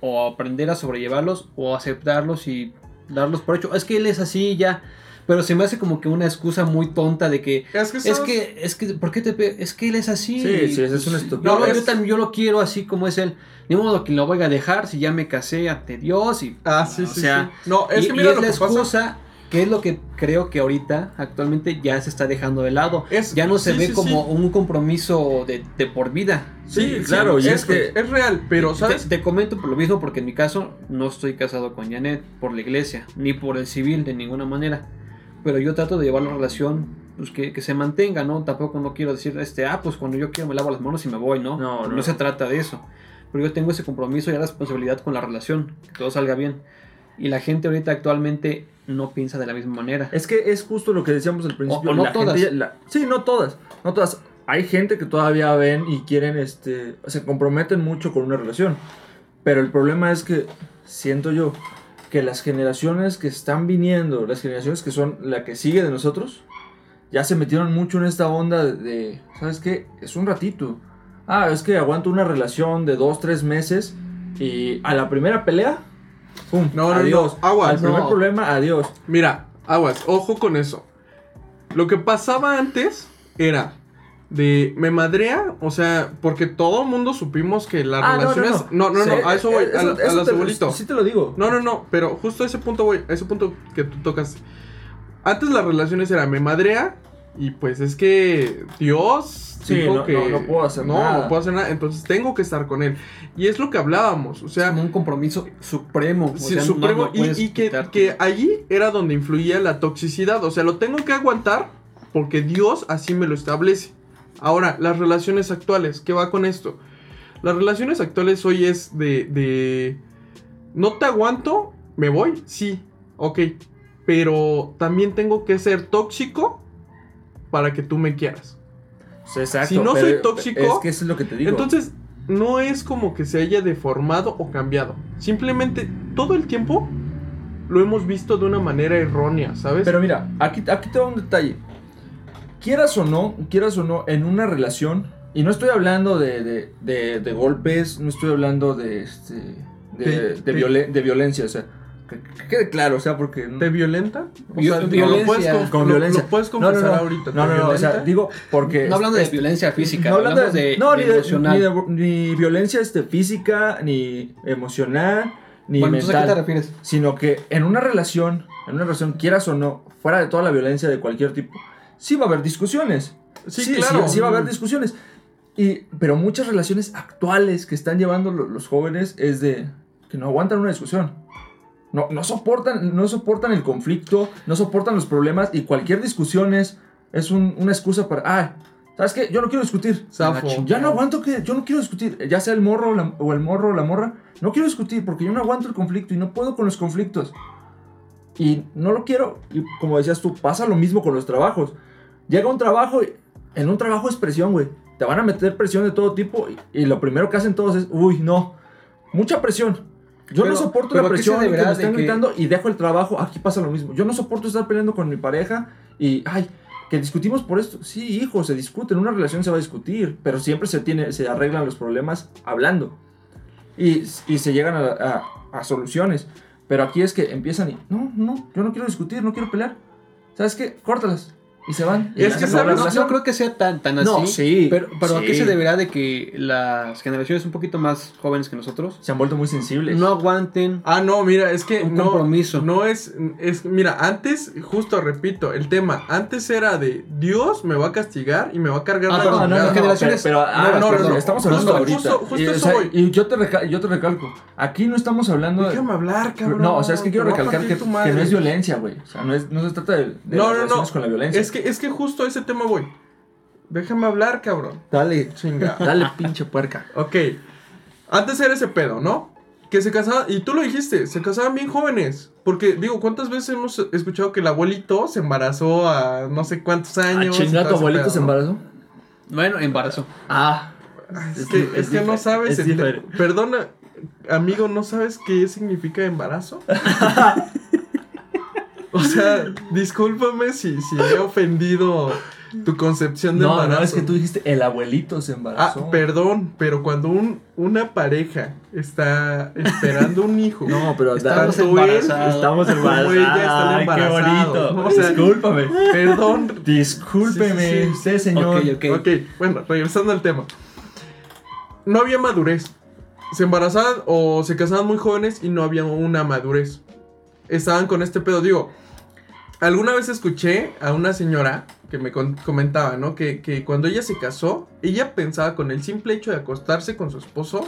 o aprender a sobrellevarlos o aceptarlos y darlos por hecho. Es que él es así ya. Pero se me hace como que una excusa muy tonta de que Es que, es que es que ¿por qué te pe- es que él es así? Sí, sí, es una estupidez. Yo, lo- No, yo también yo lo quiero así como es él. Ni modo que lo vaya a dejar si ya me casé ante Dios y Ah, sí, o sí, sea, sí. No, es y, que y mira es lo la que pasa. excusa que es lo que creo que ahorita actualmente ya se está dejando de lado. Es- ya no se sí, ve sí, como sí. un compromiso de, de por vida. Sí, claro, y es, es que- es real, pero Te- ¿sabes? Te, comento por lo mismo porque en mi caso no estoy casado con Janet por la iglesia, ni por el civil de ninguna manera. Pero yo trato de llevar la relación pues, que, que se mantenga, ¿no? Tampoco no quiero decir, este, ah, pues cuando yo quiero me lavo las manos y me voy, ¿no? No, no, no. se trata de eso. Pero yo tengo ese compromiso y la responsabilidad con la relación, que todo salga bien. Y la gente ahorita actualmente no piensa de la misma manera. Es que es justo lo que decíamos al principio. O- o no la todas. gente- la- sí, no todas. No todas. Hay gente que todavía ven y quieren, este, se comprometen mucho con una relación. Pero el problema es que, siento yo, que las generaciones que están viniendo, las generaciones que son la que sigue de nosotros, ya se metieron mucho en esta onda de, ¿sabes qué? Es un ratito. Ah, es que aguanto una relación de dos, tres meses y a la primera pelea, ¡pum! No, no, no, adiós. aguas. Al primer No. problema, adiós. Mira, aguas, ojo con eso. Lo que pasaba antes era de me madrea, o sea, porque todo el mundo supimos que las Ah, relaciones. No, no, no, Sí, a eso voy, eh, a, a eso las te- abuelito. Sí te lo digo. No, no, no, pero justo a ese punto voy, a ese punto que tú tocas. Antes las relaciones era me madrea y pues es que Dios Sí, dijo no- que no- no puedo hacer no, nada. no puedo hacer nada, entonces tengo que estar con él. Y es lo que hablábamos, o Es sea, como un compromiso supremo. o Sí, sea, no- supremo, no y, y que, que allí era donde influía la toxicidad. O sea, lo tengo que aguantar porque Dios así me lo establece. Ahora, las relaciones actuales, ¿qué va con esto? Las relaciones actuales hoy es de, de no te aguanto, me voy, sí, ok. Pero también tengo que ser tóxico para que tú me quieras. Exacto, Si no pero- soy tóxico, Es que eso es lo que te digo. Entonces, no es como que se haya deformado o cambiado. Simplemente todo el tiempo lo hemos visto de una manera errónea, ¿sabes? Pero mira, aquí, aquí te va un detalle. Quieras o no, quieras o no, en una relación, y no estoy hablando de, de, de- de golpes, no estoy hablando de, este, de, De- de, de- violen- de violencia, o sea, que, que quede claro, o sea, porque... ¿Te violenta? O sea, no, violencia. Lo puedes, con- violencia. Lo puedes No, no, confesar no. ahorita. No, ¿te no, no, o sea, digo, porque... No hablando de es- violencia física, no hablando de, no, de ni, de, emocional. ni, de- ni violencia este, física, ni emocional, ni bueno, entonces, ¿a qué te mental. refieres? sino que en una relación, en una relación, quieras o no, fuera de toda la violencia de cualquier tipo, sí va a haber discusiones. Sí, claro. Sí, va a haber discusiones. Y, pero muchas relaciones actuales que están llevando lo- los jóvenes es de que no aguantan una discusión. No, no, soportan, no soportan el conflicto, no soportan los problemas y cualquier discusión es, es un- una excusa para, ah, ¿sabes qué? Yo no quiero discutir. Zafo. Ya no aguanto que, yo no quiero discutir, ya sea el morro o, la- o el morro o la morra, no quiero discutir porque yo no aguanto el conflicto y no puedo con los conflictos. Y no lo quiero. Y como decías tú, pasa lo mismo con los trabajos. Llega un trabajo, en un trabajo es presión, güey. Te van a meter presión de todo tipo y, y lo primero que hacen todos es, uy, no, mucha presión. Yo Pero- no soporto la ¿qué se presión que deberá me de estén que- gritando y dejo el trabajo, aquí pasa lo mismo. Yo no soporto estar peleando con mi pareja y, ay, que discutimos por esto. Sí, hijo, se discute, en una relación se va a discutir, pero siempre se, tiene, se arreglan los problemas hablando. Y, y se llegan a, a- a soluciones. Pero aquí es que empiezan y, no, no, yo no quiero discutir, no quiero pelear. ¿Sabes qué? Córtalas. Y se van. Y Es que sabes, No, no creo que sea tan, tan así. No, sí, Pero, pero ¿a qué sí. se deberá de que las generaciones un poquito más jóvenes que nosotros Se han vuelto muy sensibles. no aguanten Ah, no, mira, es que un no, compromiso? no es, es, mira, antes, justo repito, el tema, antes era de Dios me va a castigar y me va a cargar Ah, la perdón, chingada. las generaciones- Pero, pero, ah, No, no, perdón, no, estamos justo, hablando ahorita. justo- justo y, o eso sea, y yo te, yo te recalco, aquí no estamos hablando de... Déjame hablar, cabrón. No, o sea, es que quiero recalcar que, no es violencia, güey. O sea, no, es, no se trata de, de No, no, no. relaciones con la violencia. Es que, es que justo a ese tema voy. Déjame hablar, cabrón. Dale, Chinga. dale pinche puerca. Ok. Antes era ese pedo, ¿no? Que se casaban, y tú lo dijiste, se casaban bien jóvenes. Porque, digo, ¿cuántas veces hemos escuchado que el abuelito se embarazó a no sé cuántos Ah, años? y chinga, tu abuelito pedo, se ¿no? embarazó. Bueno, embarazo. Ah. Es que, es que no sabes. Perdona, amigo, ¿no sabes qué significa embarazo? o sea, discúlpame si, si he ofendido tu concepción de No, embarazo. no, es que tú dijiste el abuelito se Ah, embarazó. perdón, pero cuando un, una pareja está esperando un hijo. No, pero Estamos embarazados. estamos embarazados. ella Ay, qué bonito. ¿no? O sea, Discúlpame. Perdón. Discúlpeme, Sí, sí, sí. usted, señor. Ok, ok. Ok, bueno, regresando al tema. No había madurez. Se embarazaban o se casaban muy jóvenes y no había una madurez. Estaban con este pedo. Digo, alguna vez escuché a una señora que me comentaba, ¿no? Que, que cuando ella se casó, ella pensaba con el simple hecho de acostarse con su esposo,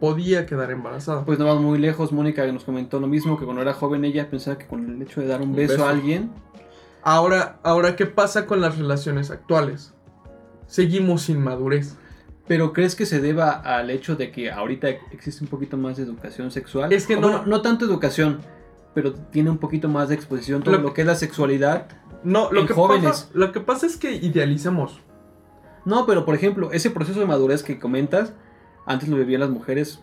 podía quedar embarazada. Pues no vamos muy lejos, Mónica nos comentó lo mismo, que cuando era joven ella pensaba que con el hecho de dar un Un beso, beso. a alguien, Ahora, ahora, ¿qué pasa con las relaciones actuales? Seguimos sin madurez. pero ¿crees que se deba al hecho de que ahorita existe un poquito más de educación sexual? Es que no- bueno, no tanto educación, pero tiene un poquito más de exposición todo Lo lo, que- es la sexualidad. No, lo En que, jóvenes. Pasa, lo que pasa es que idealizamos. No, pero por ejemplo, ese proceso de madurez que comentas, antes lo vivían las mujeres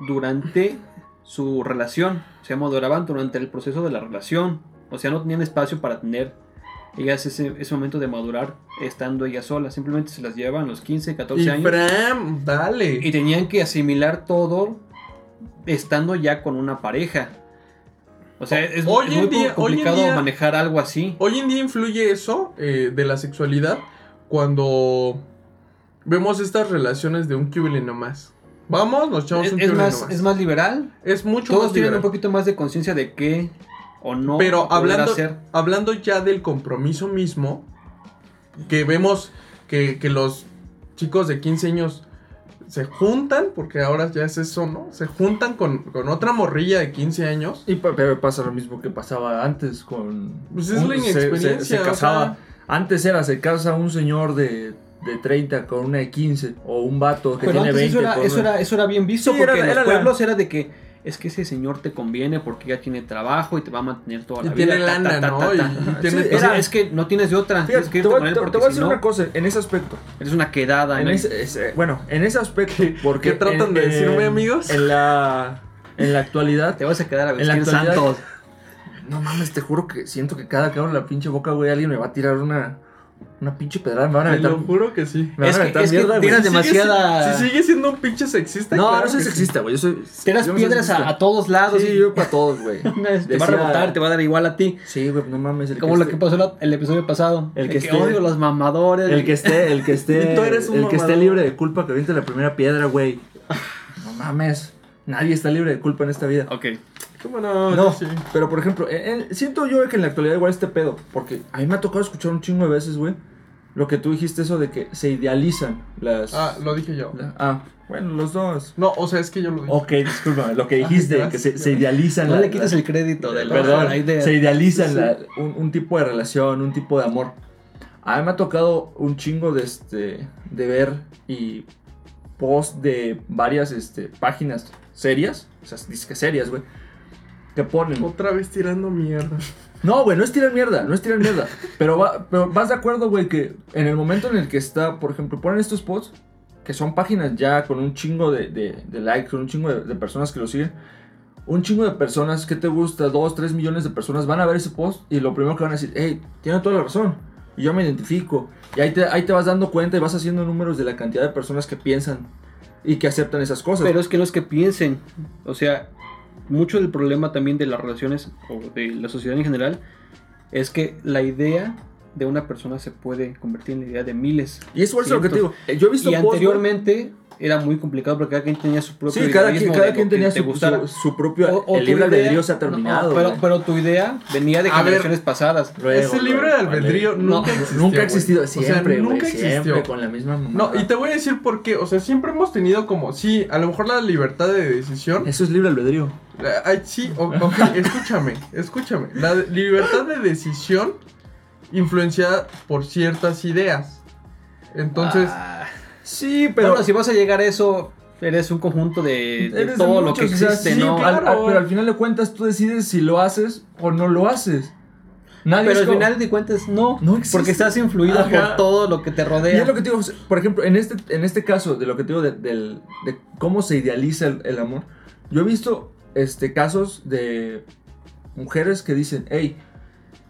durante su relación. Se maduraban durante el proceso de la relación. O sea, no tenían espacio para tener ellas ese, ese momento de madurar estando ellas solas. Simplemente se las llevaban a los 15, 14 Y años. Fran, dale. Y tenían que asimilar todo estando ya con una pareja. O sea, es, Hoy es muy día- hoy en complicado día- manejar algo así. Hoy en día influye eso eh, de la sexualidad cuando vemos estas relaciones de un cubile nomás. Vamos, nos echamos Es, un es más, nomás. es más liberal. Es mucho Todos más tienen liberal. un poquito más de conciencia de qué o no Pero hablando, hacer. hablando ya del compromiso mismo, que vemos que, que los chicos de 15 años se juntan, porque ahora ya es eso, ¿no? Se juntan con, con otra morrilla de 15 años. Y pa- pero pasa lo mismo que pasaba antes con... Pues es la se- se- inexperiencia, Se, o casaba. sea. Antes era, se casa un señor de, de 30 con una de 15. O un vato que Pero tiene antes 20 eso era, eso, era, eso era bien visto Sí, porque era- en los era la- pueblos era de que es que ese señor te conviene porque ya tiene trabajo y te va a mantener toda la vida. ta, lana, ta, ta, ¿no? ta, Y, tiene Sí, era- es que no tienes de otra. Fíjate, que te voy, te- te a decir no, una cosa en ese aspecto. eres una quedada. En en ese, ese- bueno, en ese aspecto, porque ¿Qué tratan de decirme, amigos? En la, en la actualidad, Te vas a quedar a En la vestir actualidad- santos. no mames, te juro que siento que cada que abro la pinche boca, güey, alguien me va a tirar una, una pinche pedrada, me van a Te aventar. lo juro que sí. Me van Es a que mierda, güey. tiras Si sigue demasiada- si- Si sigue siendo un pinche sexista. No, claro no soy que sexista, güey. Yo soy. Tiras yo piedras a, todos lados. Sí, y yo para todos, güey. te va a rebotar, te va a dar igual a ti. Sí, güey, no mames. El Como que lo esté- que pasó la- el episodio pasado. El El que que, esté- odio los mamadores. El que esté, el que esté. Y tú eres un el que esté libre de culpa que aviente la primera piedra, güey. No mames. Nadie está libre de culpa en esta vida. Ok. ¿Cómo no? No, Sí. pero por ejemplo, en- en- siento yo que en la actualidad igual este pedo, porque a mí me ha tocado escuchar un chingo de veces, güey, lo que tú dijiste, eso de que se idealizan las... Ah, lo dije yo. la- ah, bueno, los dos. No, o sea, es que yo lo dije. Ok, discúlpame, lo que dijiste, Ay, que se, se idealizan No la- le quites la- el crédito de la, Perdón, idea. se idealizan Sí, la- un, un tipo de relación, un tipo de amor. A mí me ha tocado un chingo de, este, de ver y post de varias este, páginas serias, o sea, disque serias, güey, que ponen. Otra vez tirando mierda. No, güey, no es tirar mierda, no es tirar mierda. Pero, va- pero vas de acuerdo, güey, que en el momento en el que está, por ejemplo, ponen estos posts, que son páginas ya con un chingo de, de, de likes, con un chingo de, de personas que lo siguen. Un chingo de personas, que te gusta? Dos, tres millones de personas van a ver ese post y lo primero que van a decir, hey, tiene toda la razón. Y yo me identifico. Y ahí te, ahí te vas dando cuenta y vas haciendo números de la cantidad de personas que piensan y que aceptan esas cosas. Pero es que no es que piensen. O sea, mucho del problema también de las relaciones o de la sociedad en general es que la idea de una persona se puede convertir en la idea de miles. y eso es lo que te digo. Yo he visto Y güey, anteriormente era muy complicado porque cada quien tenía su propio Sí, cada quien, cada quien tenía te su, su, su propio. O- o el libre idea- albedrío se ha no, terminado. pero, güey. pero tu idea venía de A ver. generaciones pasadas. Luego, Ese libre de albedrío vale. nunca No, existió. Nunca ha existido, O sea, siempre, nunca siempre existió. con la misma No, mamada. y te voy a decir por qué. O sea, siempre hemos tenido como, sí, a lo mejor la libertad de decisión. Eso es libre albedrío. Eh, Ay, sí, ok, escúchame, escúchame. La de- libertad de decisión influenciada por ciertas ideas. Entonces, Ah, Sí, pero pero. si vas a llegar a eso, eres un conjunto de, de de todo lo que o sea, existe, sí, ¿no? al- al- Claro. pero al final de cuentas tú decides si lo haces o no lo haces. Nadie Pero al como- final de cuentas no, No porque estás influida Ajá. por todo lo que te Y rodea. es lo que te digo, por ejemplo, en este, en este caso, de lo que te digo, de, del- de cómo se idealiza el, el amor, yo he visto este, casos de mujeres que dicen, hey,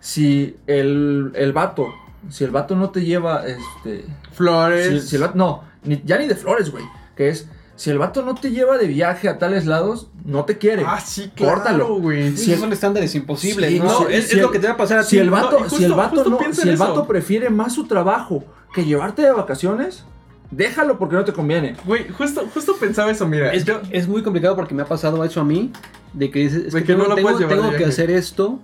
si el, el vato, si el vato no te lleva, este, flores. si, si el vato, no, ni- ya ni de flores, güey, que es, si el vato no te lleva de viaje a tales lados, no te quiere. Ah, sí, claro, Córtalo. güey. Si el- son estándares imposibles, Sí, ¿no? es, si es lo que te va a pasar a Si ti. el vato, No, si el vato, no- si el vato prefiere más su trabajo que llevarte de vacaciones, déjalo porque no te conviene. Güey, justo, justo pensaba eso, mira. Es, yo- es muy complicado porque me ha pasado eso a mí, de que dices, es que, que no tengo, lo que hacer esto,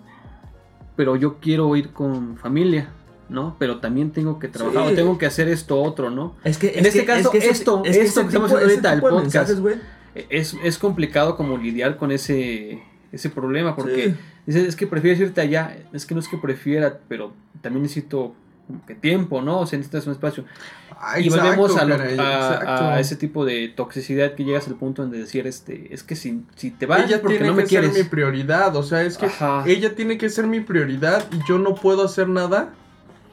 pero yo quiero ir con familia, ¿no? Pero también tengo que trabajar, Sí. o tengo que hacer esto otro, ¿no? Es que En este caso, esto- esto que estamos haciendo ahorita, el podcast. mensajes, güey, Es, es complicado como lidiar con ese, ese problema, porque Sí. dices, es que prefieres irte allá, es que no es que prefiera, pero también necesito que tiempo, ¿no? O sea, necesitas un espacio. Ah, y volvemos a, lo- caray, a- exacto. a ese tipo de toxicidad que llegas al punto en de decir, este, es que si, si te vas ella porque tiene no me que quieres. ser mi prioridad, o sea, es que Ajá. ella tiene que ser mi prioridad y yo no puedo hacer nada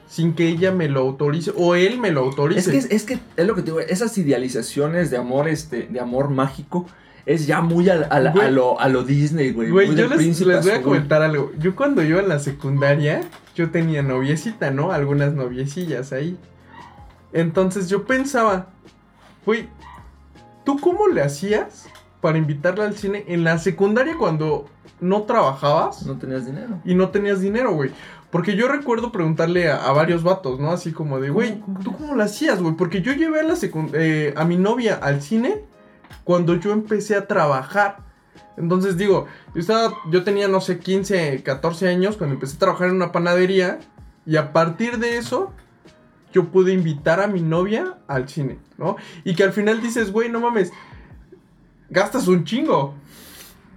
sin que ella me lo autorice o él me lo autorice. Es que, es, es que es lo que te digo, esas idealizaciones de amor, este, de amor mágico, es ya muy a, a- a Güey. lo, a lo Disney, güey. Güey, yo les, les voy a comentar algo. Yo cuando iba en la secundaria, yo tenía noviecita, ¿no? Algunas noviecillas ahí. Entonces yo pensaba, güey, ¿tú cómo le hacías para invitarla al cine en la secundaria cuando no trabajabas? No tenías dinero. y no tenías dinero, güey. Porque yo recuerdo preguntarle a, a varios vatos, ¿no? Así como de, güey, ¿Cómo, cómo, ¿tú cómo lo hacías, güey? Porque yo llevé a, la eh, a mi novia al cine cuando yo empecé a trabajar. Entonces digo, yo, estaba, yo tenía, no sé, 15, 14 años cuando empecé a trabajar en una panadería. Y a partir de eso, yo pude invitar a mi novia al cine, ¿no? Y que al final dices, güey, no mames, gastas un chingo.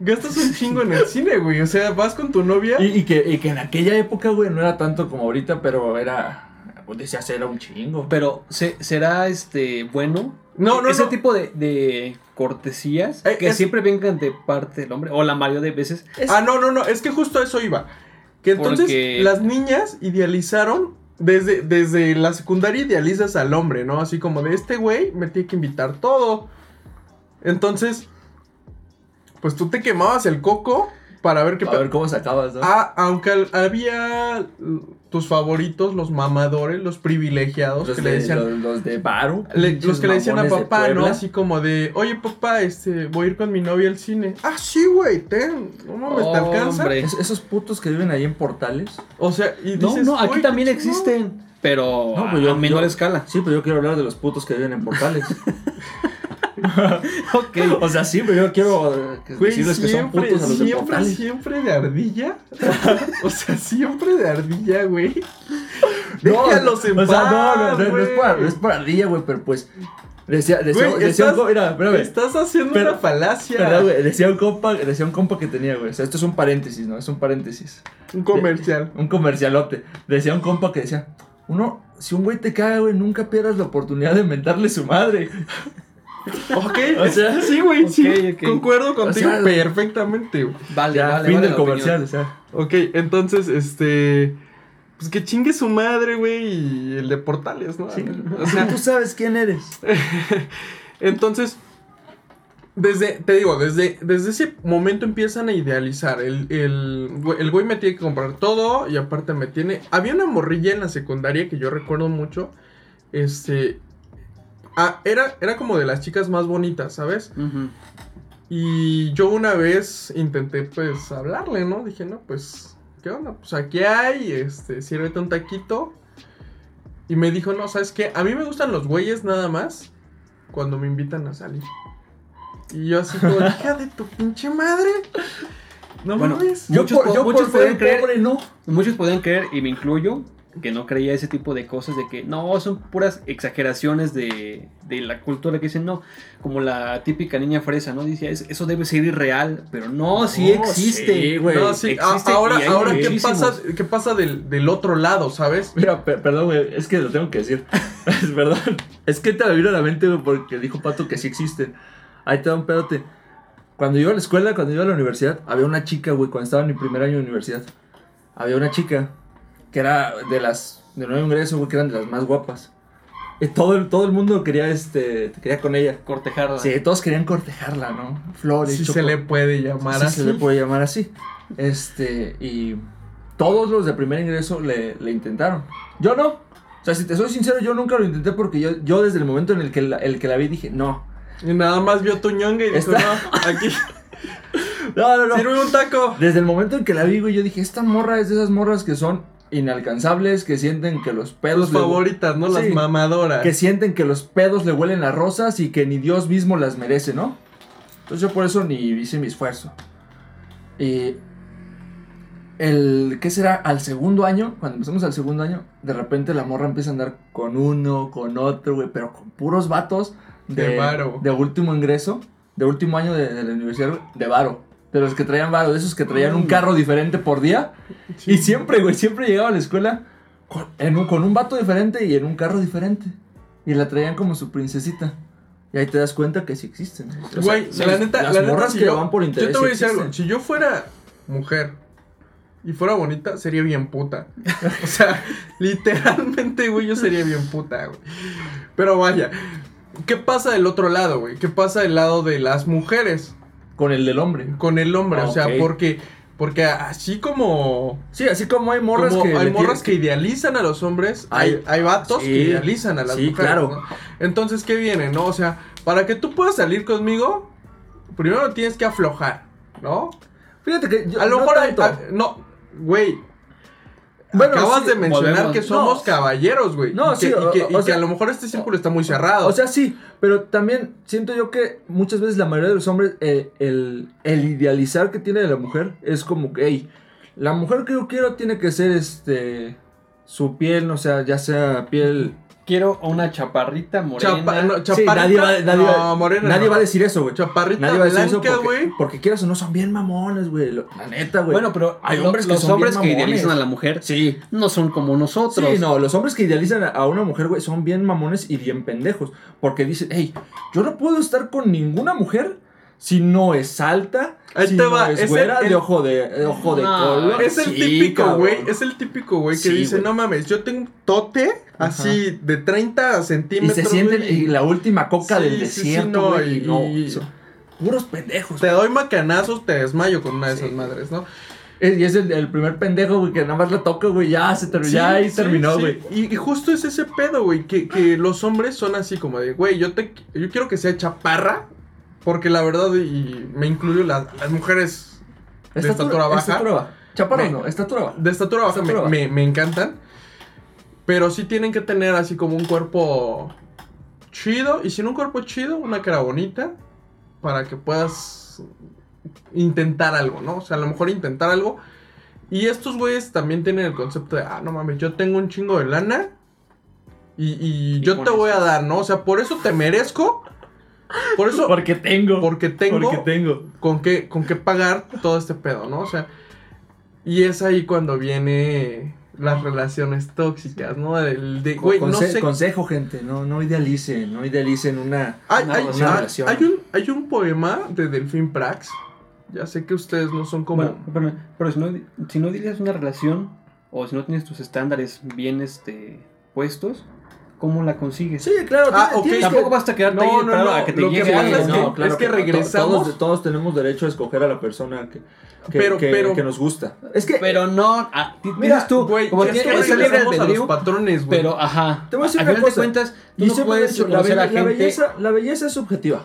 Gastas un chingo en el cine, güey. O sea, vas con tu novia. Y, y que, y que en aquella época, güey, no era tanto como ahorita, pero era. pues, Decías, era un chingo. Pero, ¿se- ¿será este bueno? No, no, Ese no. tipo de, de cortesías Eh, que es- siempre vengan de parte del hombre, o la mayoría de veces. Es- Ah, no, no, no, es que justo a eso iba. Que entonces Porque- las niñas idealizaron, desde, desde la secundaria idealizas al hombre, ¿no? Así como de este güey me tiene que invitar todo. Entonces, pues tú te quemabas el coco para ver qué... a ver cómo sacabas, ¿no? Ah, aunque al- había tus favoritos, los mamadores, los privilegiados los, que de, le decían... los, los de Baru. Le- los que le decían a papá, ¿no? Así como de, oye papá, este, voy a ir con mi novia al cine. Ah, sí, güey, ten, no mames, ¿te alcanza? Hombre. Es- esos putos que viven ahí en portales. O sea, y No, dices, no, aquí "Güey, también qué chingón". existen, pero No, a, pues yo- a menor yo- escala. Sí, pero yo quiero hablar de los putos que viven en portales. Ok. o sea, sí, pero yo quiero eh, Güey, decirles que son siempre, putos a los de siempre, portales. siempre de ardilla. o sea, siempre de ardilla, güey. No, Déjalos en o sea, paz, no, no, no, no es para, no es para ardilla, güey, pero pues. Decía, decía, Güey, decía un estás- mira, espérame. Estás haciendo Pero- una falacia. Güey, decía un compa, decía un compa que tenía, güey. O sea, esto es un paréntesis, ¿no? Es un paréntesis. Un comercial. Un comercialote. Decía un compa que decía, uno, si un güey te caga, güey, nunca pierdas la oportunidad de mentarle su madre. Ok, O sea, sí, güey, sí. ok, ok. Concuerdo contigo sea, perfectamente. Vale, ya, vale, fin vale del comercial, opinión. o sea. Ok, entonces, este. Pues que chingue su madre, güey, y el de Portales, ¿no? Sí. O sea, tú sabes quién eres. entonces, desde, te digo, desde, desde ese momento empiezan a idealizar. El, el, el güey me tiene que comprar todo y aparte me tiene... Había una morrilla en la secundaria que yo recuerdo mucho. Este... ah, era, era como de las chicas más bonitas, ¿sabes? Y yo una vez intenté pues hablarle, ¿no? Dije, no, pues, ¿qué onda? Pues aquí hay, este, sírvete un taquito. Y me dijo, no, ¿sabes qué? A mí me gustan los güeyes nada más cuando me invitan a salir. Y yo así como, hija de tu pinche madre. No Bueno, mames. Yo, Muchos po- yo muchos por creer- pobre, no. Muchos podrían creer, y me incluyo, que no creía ese tipo de cosas, de que no, son puras exageraciones de, de la cultura que dicen, no, como la típica niña fresa, ¿no? Dice, "Es- eso debe ser irreal, pero no, sí No, existe. sí, güey. No, sí, a- existe ahora, ahora ¿qué pasa, ¿qué pasa del, del otro lado, sabes? Mira, per- perdón, güey, es que lo tengo que decir. perdón. Es que te me vino a la mente, güey, porque dijo Pato que sí existe. Ahí te da un pedote. Cuando yo iba a la escuela, cuando iba a la universidad, había una chica, güey, cuando estaba en mi primer año de universidad. Había una chica que era de las de nuevo ingreso, que eran de las más guapas. Y todo el, todo el mundo quería, este, quería con ella. Cortejarla. Sí, todos querían cortejarla, ¿no? Flores, Si choco- se le puede llamar Sí, así. se le puede llamar así. Este, y todos los de primer ingreso le, le intentaron. Yo no. O sea, si te soy sincero, yo nunca lo intenté porque yo, yo desde el momento en el que la, el que la vi dije, no. Y nada más vio tu ñonga y dijo, no, aquí, No, no, no. sirve un taco. Desde el momento en que la vi, güey, yo dije, esta morra es de esas morras que son inalcanzables, que sienten que los pedos... Favoritas, ¿no? Las Sí. mamadoras. que sienten que los pedos le huelen a rosas y que ni Dios mismo las merece, ¿no? Entonces yo por eso ni hice mi esfuerzo. Y el, ¿qué será? Al segundo año, cuando empezamos al segundo año, de repente la morra empieza a andar con uno, con otro, güey, pero con puros vatos de, De varo. de último ingreso, de último año de, de la universidad, de varo. De los que traían varo, de esos que traían un Mm. carro diferente por día. Sí. Y siempre, güey, siempre llegaba a la escuela con, en un, con un vato diferente y en un carro diferente. Y la traían como su princesita. Y ahí te das cuenta que sí existen. O Güey, la neta, las la neta, morras si que yo, van por interés. yo te voy a decir algo. Si yo fuera mujer y fuera bonita, sería bien puta. O sea, literalmente, güey, yo sería bien puta, güey. Pero vaya, ¿qué pasa del otro lado, güey? ¿Qué pasa del lado de las mujeres Con el del hombre. con el hombre? Ah, o sea, porque, porque así como, Sí, así como hay morras como que. hay morras que idealizan a los hombres, hay, Hay- vatos sí, que idealizan a las sí, mujeres. claro. ¿no? Entonces, ¿qué viene, no? O sea, para que tú puedas salir conmigo, primero tienes que aflojar, ¿no? Fíjate que. yo- A lo no mejor hay- tanto. a- no, güey. Bueno, acabas sí, de mencionar volvemos. que somos No. caballeros, güey. No, y sí, o- y que, o y que sea- a lo mejor este círculo está muy cerrado. O sea, sí, pero también siento yo que muchas veces la mayoría de los hombres, eh, el, el idealizar que tiene de la mujer es como que, hey, la mujer que yo quiero tiene que ser este. Su piel, o sea, ya sea piel. Quiero a una chaparrita morena. Chapa- no, Sí, chaparrita, nadie va, nadie no, morena, nadie no. va a decir eso, güey. Chaparrita Nadie va a decir eso blanca, porque, güey. porque quieras o no, son bien mamones, güey. lo- La neta, güey. Bueno, pero Hay lo- hombres que los son hombres bien que mamones. idealizan a la mujer Sí. no son como nosotros. Sí, no, los hombres que idealizan a una mujer, güey, son bien mamones y bien pendejos. Porque dicen, hey, yo no puedo estar con ninguna mujer si no es alta, Ahí si te no va, es es güera, el- de ojo de, de ojo de No, color. Es el Sí, típico, güey. Es el típico, güey, que Sí, dice, no mames, yo tengo un tote así de 30 Y centímetros. se sienten y la última coca Sí, del sí, sí, desierto, no, y- no, y- puros pendejos. Te doy macanazos, te desmayo con una de Sí. esas madres, ¿no? Es- Y es el, el primer pendejo, güey, que nada más la toca, güey, ya se terminó, ya ahí Sí, terminó, sí. güey. Y, y justo es ese pedo, güey, que, que los hombres son así como de, güey, yo te yo quiero que sea chaparra, porque la verdad, y me incluyo la- las mujeres de estatura baja. Estatura baja. Chaparro Me- no, estatura baja. de estatura baja me, baja. me- me encantan, pero sí tienen que tener así como un cuerpo chido, y sin un cuerpo chido, una cara bonita, para que puedas intentar algo, ¿no? O sea, a lo mejor intentar algo. Y estos güeyes también tienen el concepto de, ah, no mames, yo tengo un chingo de lana y, y Y yo te voy a dar, ¿no? O sea, por eso te merezco. Por eso, Porque tengo. porque tengo Porque tengo. con qué, con qué pagar todo este pedo, ¿no? O sea, y es ahí cuando viene las relaciones tóxicas, ¿no? El de, güey, no Conse- sé. Consejo, gente, no, no idealicen, no idealicen una, Hay, una hay- relación. hay- relación. hay un, hay un poema de Delfín Prax. Ya sé que ustedes no son como. Bueno, pero, pero si no, si no dirías una relación o si no tienes tus estándares bien este, puestos, ¿cómo la consigues? Sí, claro. Ah, tienes- ok. tienes que- Tampoco basta quedarte No, ahí no, no, a que te lo que llegue pasa alguien, es ¿no? que- no, claro es que regresamos- Todos, todos tenemos derecho a escoger a la persona que, que, Pero- que- pero- que nos gusta. Es que, Pero no, ah, ti- Mira, tú, Güey, como es que ese libre a albedrío, patrones, güey. pero ajá, Te voy a decir a una cosa, cuentas, tú no puedes la, conocer a la gente... belleza, la belleza es subjetiva.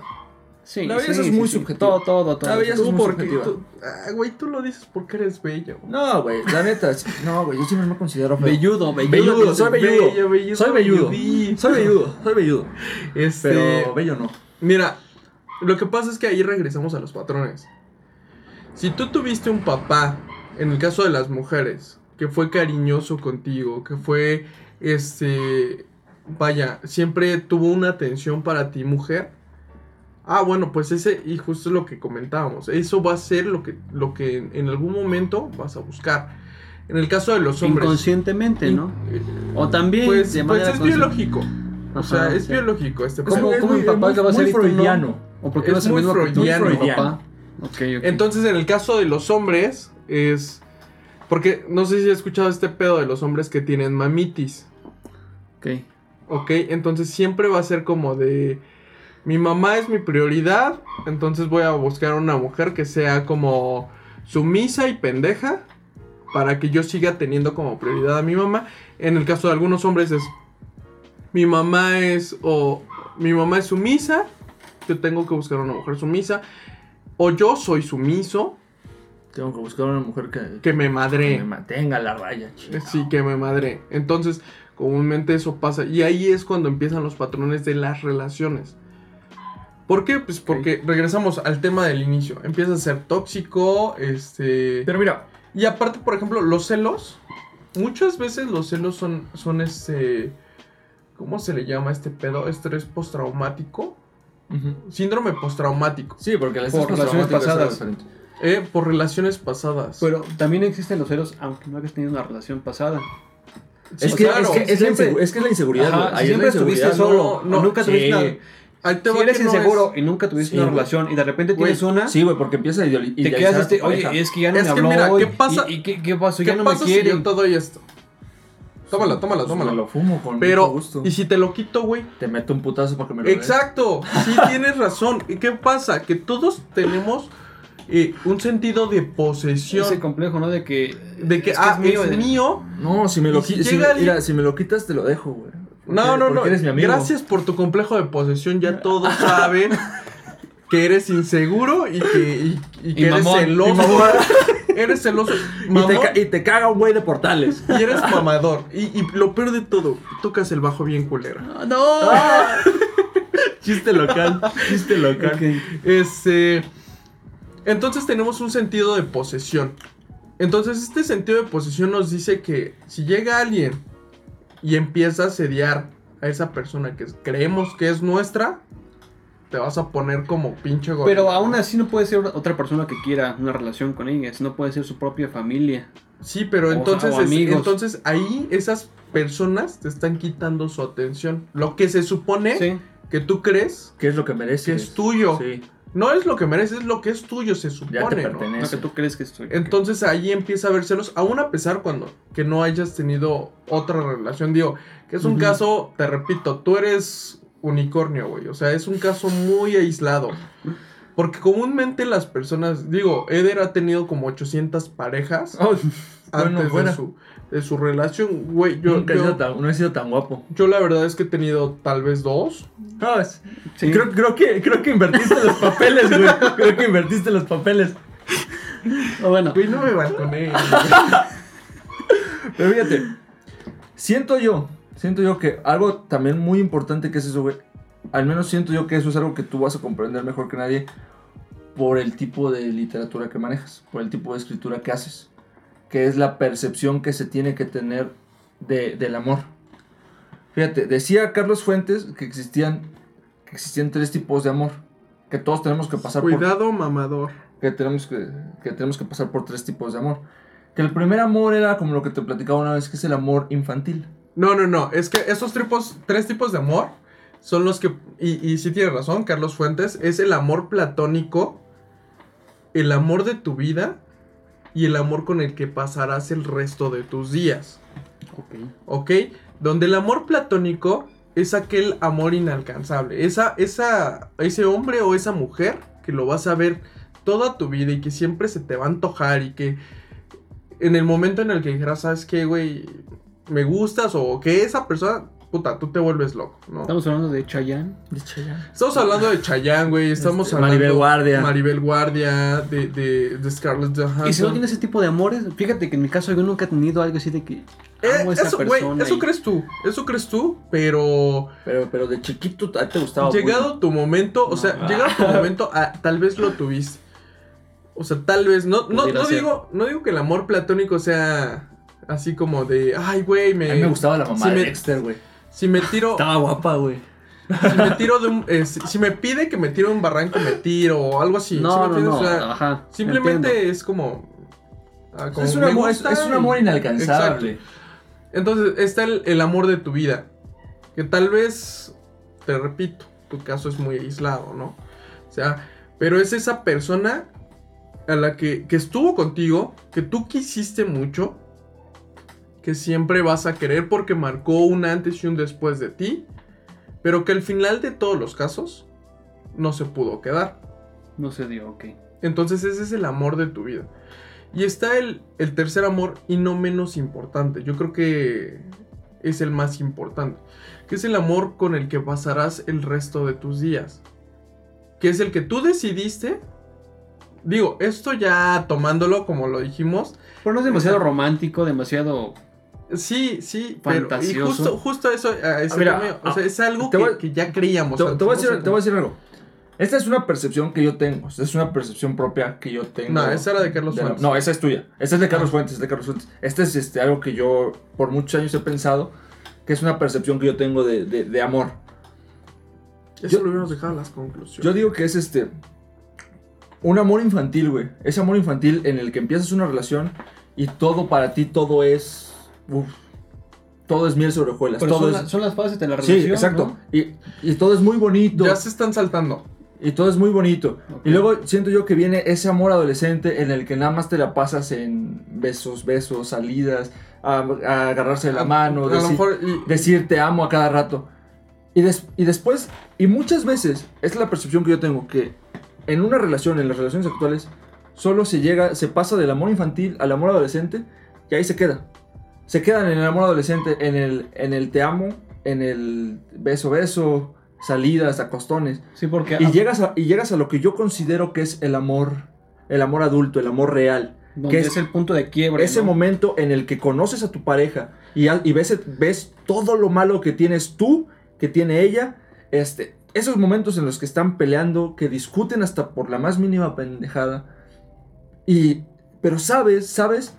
Sí, la belleza sí, es muy sí, subjetiva. Todo, todo, todo. La belleza Tú es muy porque subjetiva. tú, ah, güey, tú lo dices porque eres bello. No, güey, la neta. No, güey, yo siempre me considero feo. Velludo. Velludo, soy. Bello, velludo, soy velludín. Soy velludo, soy velludo. Este, Pero bello no. Mira, lo que pasa es que ahí regresamos a los patrones. Si tú tuviste un papá, en el caso de las mujeres, que fue cariñoso contigo, que fue, este, vaya, siempre tuvo una atención para ti, mujer. Ah, bueno, pues ese, y justo es lo que comentábamos, eso va a ser lo que, lo que en, en algún momento vas a buscar. En el caso de los hombres. Inconscientemente, ¿no? eh, O también Pues, de pues es biológico. O sea, Ajá, es sí. biológico este ¿Cómo, Es cómo muy- mi papá muy- lo va a no? freudiano. ¿O por qué Es es el muy freudiano. mi papá? Ok, ok. Entonces, en el caso de los hombres, es. Porque no sé si has escuchado este pedo de los hombres que tienen mamitis. Ok. ¿Ok? Entonces siempre va a ser como de. Mi mamá es mi prioridad. Entonces voy a buscar una mujer que sea como sumisa y pendeja. Para que yo siga teniendo como prioridad a mi mamá. En el caso de algunos hombres es. Mi mamá es. O. Mi mamá es sumisa. Yo tengo que buscar una mujer sumisa. O yo soy sumiso. Tengo que buscar una mujer que, Que me que madre. me mantenga la raya, chico. Sí, que me madre. Entonces, comúnmente eso pasa. Y ahí es cuando empiezan los patrones de las relaciones. ¿Por qué? Pues porque regresamos al tema del inicio. Empieza a ser tóxico, este... Pero mira, Y aparte, por ejemplo, los celos. Muchas veces los celos son, son este... ¿Cómo se le llama este pedo? Estrés postraumático. Síndrome postraumático. sí, porque las Por relaciones pasadas. Eh, por relaciones pasadas. Pero también existen los celos, aunque no hayas tenido una relación pasada. Sí, es, que, claro. es, que es, la Siempre- insegu- es que es la inseguridad, Ajá, es siempre estuviste solo, no, no, nunca sí. tuviste una... Ahí te Si eres que no inseguro es- y nunca tuviste Sí, una güey. relación y de repente Güey, tienes una, Sí, güey, porque empieza a ideali- te idealizar quedas este, oye, es que ya no Es me que habló mira, hoy, ¿qué pasa? ¿Y, y qué, qué pasó? ¿Qué Ya no me pasa si quiere. yo te doy esto? Tómala, tómala, Pues tómala. Me lo fumo con Pero, mucho gusto. ¿y si te lo quito, güey? Te meto un putazo para que me lo des. Exacto, sí tienes razón. ¿Y qué pasa? Que todos tenemos eh, un sentido de posesión. Ese complejo, ¿no? De que... de que, es ah, es mío. No, si me lo si llega mira, si me lo quitas te lo dejo, güey. No, no, no. porque eres mi amigo. Gracias por tu complejo de posesión. Ya todos saben que eres inseguro y que, y, y que Y eres mamón, celoso. eres celoso. Y te, y caga un güey de portales. y eres mamador. Y, y lo peor de todo, tocas el bajo bien culero. ¡Ah, ¡No! Chiste local, chiste local. Este. Entonces tenemos un sentido de posesión. Entonces, este sentido de posesión nos dice que si llega alguien y empieza a asediar a esa persona que creemos que es nuestra, te vas a poner como pinche gordo. Pero aún así no puede ser otra persona que quiera una relación con ellas, no puede ser su propia familia. Sí, pero o- entonces, o es- entonces ahí esas personas te están quitando su atención. Lo que se supone Sí. que tú crees ¿Qué es lo que mereces? que es tuyo. Sí, No es lo que mereces, es lo que es tuyo, se ya te supone. ¿no? Lo pertenece. que tú crees que estoy. Entonces ahí empieza a ver celos, aún a pesar cuando que no hayas tenido otra relación, digo, que es un caso, te repito, tú eres unicornio, güey, o sea, es un caso muy aislado. Porque comúnmente las personas, digo, Eder ha tenido como 800 parejas antes bueno, de, su, de su relación, güey, yo, nunca he sido tan- no he sido tan guapo. yo la verdad es que he tenido tal vez dos. No, es- Sí. creo, creo, que, creo que invertiste los papeles, güey. Creo que invertiste los papeles. O bueno, Güey, no me balconé. Pero fíjate, siento yo, siento yo que algo también muy importante que es eso, güey. Al menos siento yo que eso es algo que tú vas a comprender mejor que nadie por el tipo de literatura que manejas, por el tipo de escritura que haces, que es la percepción que se tiene que tener de- del amor. Fíjate, decía Carlos Fuentes que existían, que existían tres tipos de amor, que todos tenemos que pasar por Cuidado, mamador. que tenemos que, que tenemos que pasar por tres tipos de amor. Que el primer amor era como lo que te platicaba una vez, que es el amor infantil. No, no, no. Es que esos tres tipos de amor son los que. Y, y sí tienes razón, Carlos Fuentes. Es el amor platónico, el amor de tu vida y el amor con el que pasarás el resto de tus días. Ok. ¿Ok? Donde el amor platónico es aquel amor inalcanzable. Esa, esa, ese hombre o esa mujer que lo vas a ver toda tu vida y que siempre se te va a antojar y que en el momento en el que dijeras, ¿sabes qué, güey? Me gustas o que esa persona, puta, tú te vuelves loco, ¿no? Estamos hablando de Chayanne. Estamos hablando de Chayanne, güey. Estamos Este, hablando Maribel Guardia. Maribel Guardia, de, de, de Scarlett Johansson. Y si no tienes ese tipo de amores, fíjate que en mi caso yo nunca he tenido algo así de que Eh, amo a esa eso, güey, persona. eso y- crees tú, eso crees tú, pero Pero, pero de chiquito a ti te gustaba. llegado tu momento, o No. sea, llegado tu momento, tal vez lo tuviste. O sea, tal vez, no, no, no digo, no digo que el amor platónico sea así como de, ay, güey, me, A mí me gustaba la mamá si de me- Dexter, güey. Si me tiro, Estaba guapa, güey. si me tiro de un, eh, si, si me pide que me tire un barranco, me tiro o algo así. ¿sí me No, no, entiendes? no. O sea, Ajá. simplemente entiendo. es como, ah, como Es un, amor, es, gusta es un y- amor inalcanzable. Exacto. Entonces está el, el amor de tu vida. Que tal vez, te repito, tu caso es muy aislado, ¿no? O sea, pero es esa persona a la que, que estuvo contigo, que tú quisiste mucho, que siempre vas a querer porque marcó un antes y un después de ti, pero que al final de todos los casos no se pudo quedar. No se dio, ok. Entonces ese es el amor de tu vida. Y está el, el tercer amor y no menos importante. Yo creo que es el más importante. Que es el amor con el que pasarás el resto de tus días. Que es el que tú decidiste. Digo, esto ya tomándolo como lo dijimos. Pero no es demasiado romántico, demasiado. Sí, sí, pero y Fantasioso. justo, justo eso, a ese Mira, premio, o ah, sea, es algo que, voy- que ya creíamos. Te, voy a no decir, sé te voy a decir algo. Esta es una percepción que yo tengo. Esta es una percepción propia que yo tengo. No, esa era de Carlos de la- Fuentes. no, esa es tuya. Esta es de Carlos Ah. Fuentes, es de Carlos Fuentes. Este es este, algo que yo por muchos años he pensado, que es una percepción que yo tengo de, de- de amor. Eso yo- lo hubiéramos dejado en las conclusiones. Yo digo que es este. Un amor infantil, güey. Ese amor infantil en el que empiezas una relación y todo para ti, todo es. Uf, todo es miel sobre hojuelas. Pero todo son, es, la- son las fases de la sí, relación. exacto. ¿no? Y, y todo es muy bonito. ya se están saltando. Y todo es muy bonito. Y luego siento yo que viene ese amor adolescente en el que nada más te la pasas en besos, besos, salidas, a, a agarrarse de la mano, A lo decir, mejor y- decir te amo a cada rato. Y, des- y después, y muchas veces, es la percepción que yo tengo, que en una relación, en las relaciones actuales, solo se llega, se pasa del amor infantil al amor adolescente y ahí se queda. Se quedan en el amor adolescente, en el, en el te amo, en el beso, beso, salidas, acostones. Sí, porque. Y llegas, a, y llegas a lo que yo considero que es el amor, el amor adulto, el amor real. donde que es, es el punto de quiebre. Ese ¿no? momento en el que conoces a tu pareja y, al- y ves, ves todo lo malo que tienes tú, que tiene ella. Este, esos momentos en los que están peleando, que discuten hasta por la más mínima pendejada. Y, pero sabes, sabes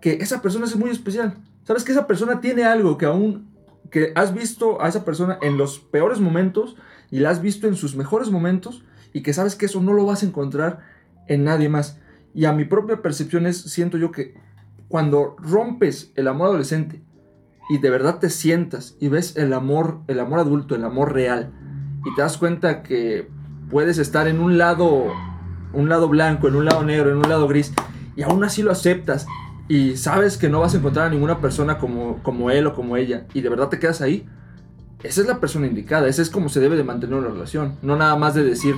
que esa persona es muy especial. Sabes que esa persona tiene algo que aún, que has visto a esa persona en los peores momentos y la has visto en sus mejores momentos y que sabes que eso no lo vas a encontrar en nadie más. Y a mi propia percepción es, siento yo que cuando rompes el amor adolescente y de verdad te sientas y ves el amor, el amor adulto, el amor real, y te das cuenta que puedes estar en un lado, un lado blanco, en un lado negro, en un lado gris, y aún así lo aceptas y sabes que no vas a encontrar a ninguna persona como, como él o como ella, y de verdad te quedas ahí, esa es la persona indicada, esa es como se debe de mantener una relación, no nada más de decir,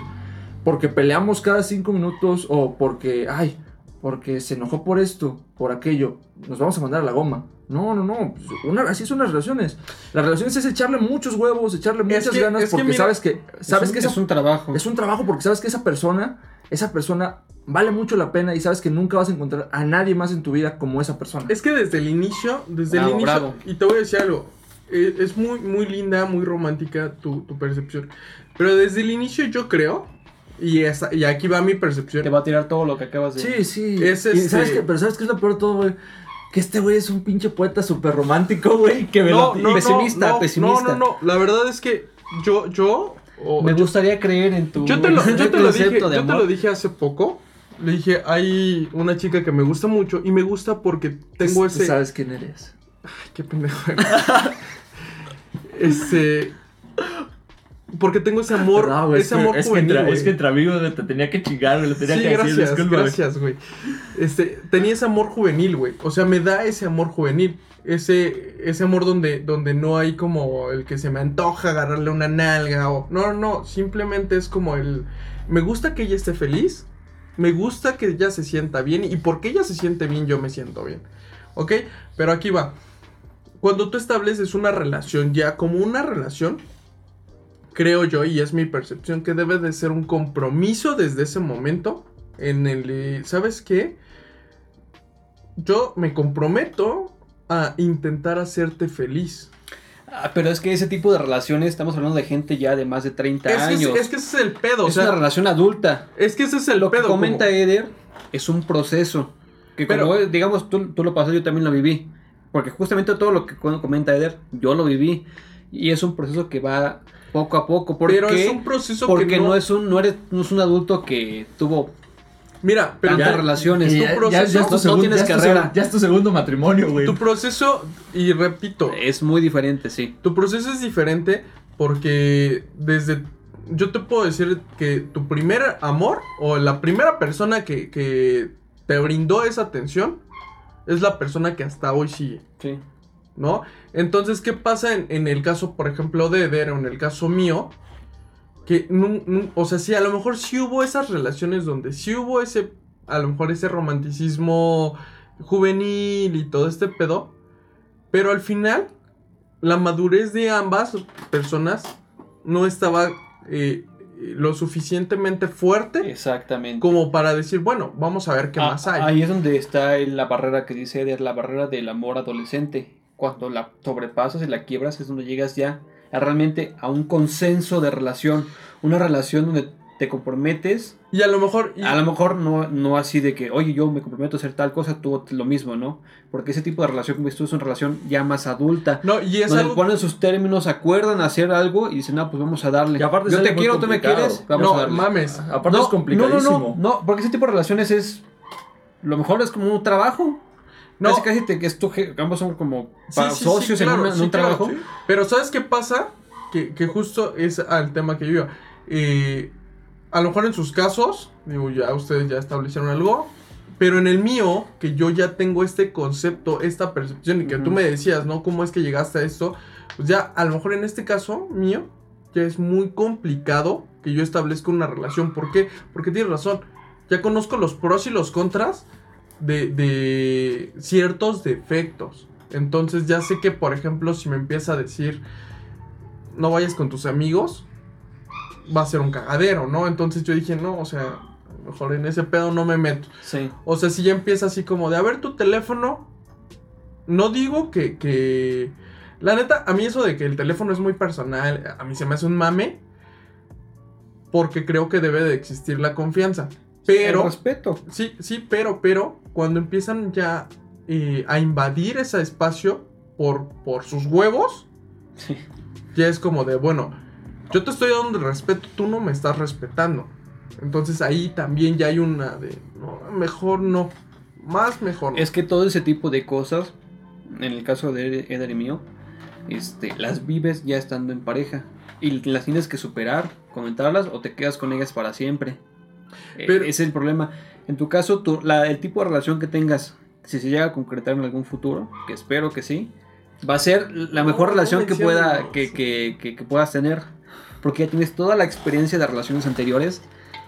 porque peleamos cada cinco minutos o porque, ay, porque se enojó por esto, por aquello, nos vamos a mandar a la goma. No, no, no, pues, una, así son las relaciones. Las relaciones es echarle muchos huevos, echarle muchas que- ganas es que porque mira, sabes que sabes es un, que esa- es un trabajo. es un trabajo porque sabes que esa persona, esa persona vale mucho la pena y sabes que nunca vas a encontrar a nadie más en tu vida como esa persona. Es que desde el inicio, desde Bravo, el inicio, bravo. y te voy a decir algo, eh, es muy, muy linda, muy romántica tu, tu percepción, pero desde el inicio yo creo, y, esa- y aquí va mi percepción, Te va a tirar todo lo que acabas de. Sí, sí. Es Y este- ¿sabes qué? Pero ¿sabes qué es lo peor de todo, güey? Que este güey es un pinche poeta súper romántico, güey. Que me no, lo- no, no, Pesimista, no, pesimista. No, no, no, la verdad es que yo, yo, Me yo, gustaría creer en tu yo te lo, yo te lo dije, yo te lo dije hace poco, Le dije, hay una chica que me gusta mucho y me gusta porque tengo ese... sabes quién eres. Ay, qué pendejo. este... Porque tengo ese amor, No, güey, ese es que- amor es, que juvenil, entre, güey. es que entre amigos te tenía que chingar, güey, le tenía Sí, que decir, gracias, discúlpame. gracias, güey. Este, tenía ese amor juvenil, güey. O sea, me da ese amor juvenil. Ese, ese amor donde, donde no hay como el que se me antoja agarrarle una nalga o... No, no, simplemente es como el... Me gusta que ella esté feliz. Me gusta que ella se sienta bien. Y porque ella se siente bien, yo me siento bien. ¿Ok? Pero aquí va. Cuando tú estableces una relación ya como una relación, creo yo, y es mi percepción, que debe de ser un compromiso desde ese momento en el, eh, ¿sabes qué? Yo me comprometo a intentar hacerte feliz. Ah, pero es que ese tipo de relaciones, estamos hablando de gente ya de más de 30 Es que, años. es, que ese es el pedo, o Es sea, una relación adulta. es que ese es el Lo que pedo. comenta como- Eder es un proceso. Que Pero- como, digamos, tú, tú lo pasas, yo también lo viví. Porque justamente todo lo que comenta Eder, yo lo viví. Y es un proceso que va poco a poco. ¿Por pero qué? es un proceso Porque que no... es un, no eres, no es un adulto que tuvo Mira, pero tantas ya- relaciones. Y Tu ya, proceso- ya- ya es tu no- segundo- tienes ya es tu carrera. Ya es tu segundo matrimonio, güey. tu proceso, y repito, Es muy diferente, sí. Tu proceso es diferente porque desde... Yo te puedo decir que tu primer amor o la primera persona que, que te brindó esa atención es la persona que hasta hoy sigue, Sí. ¿No? Entonces, ¿qué pasa en, en el caso, por ejemplo, de Eder o en el caso mío? Que, o sea, sí, a lo mejor sí hubo esas relaciones donde sí hubo ese, a lo mejor ese romanticismo juvenil y todo este pedo, pero al final la madurez de ambas personas no estaba eh, lo suficientemente fuerte Exactamente. como para decir, bueno, vamos a ver qué Ah, más hay. Ahí es donde está la barrera que dice Eder, la barrera del amor adolescente. Cuando la sobrepasas y la quiebras es donde llegas ya a realmente a un consenso de relación. Una relación donde te comprometes. Y a lo mejor... y- A lo mejor no, no así de que, oye, yo me comprometo a hacer tal cosa, tú lo mismo, ¿no? Porque ese tipo de relación como tú es una relación ya más adulta. no, y es donde algo... ponen sus términos, acuerdan hacer algo y dicen, no, pues vamos a darle. Y aparte yo te quiero, tú me quieres, vamos no, a darle. mames. Aparte no, es complicadísimo. No, no, no, no, porque ese tipo de relaciones es. Lo mejor es como un trabajo. No. Casi, casi te, que es tu ambos son como Sí, sí, socios en, un trabajo. Pero ¿sabes qué pasa? Que, que justo es al tema que yo iba. Eh, a lo mejor en sus casos, digo, ya ustedes ya establecieron algo. Pero en el mío, que yo ya tengo este concepto, esta percepción, y que tú me decías, ¿no? ¿Cómo es que llegaste a esto? Pues ya, a lo mejor en este caso mío, ya es muy complicado que yo establezca una relación. ¿Por qué? Porque tienes razón. Ya conozco los pros y los contras de, de ciertos defectos. Entonces ya sé que, por ejemplo, si me empieza a decir, no vayas con tus amigos, va a ser un cagadero, ¿no? Entonces yo dije, no, o sea, mejor en ese pedo no me meto. Sí. O sea, si ya empieza así como de, a ver tu teléfono, no digo que, que... La neta, a mí eso de que el teléfono es muy personal, a mí se me hace un mame, porque creo que debe de existir la confianza. Pero... El respeto. Sí, sí, pero, pero, cuando empiezan ya eh, a invadir ese espacio por, por sus huevos, Sí. ya es como de, bueno, yo te estoy dando el respeto, tú no me estás respetando. Entonces ahí también ya hay una de, no, mejor no, más mejor no. Es que todo ese tipo de cosas, en el caso de Eder y mío, este, las vives ya estando en pareja. Y las tienes que superar, comentarlas o te quedas con ellas para siempre. Eh, Pero- ese es el problema. En tu caso, tu- la- el tipo de relación que tengas, si se llega a concretar en algún futuro, que espero que sí, va a ser la mejor No, relación no que, pueda, que, que- que- que puedas tener. Porque ya tienes toda la experiencia de relaciones anteriores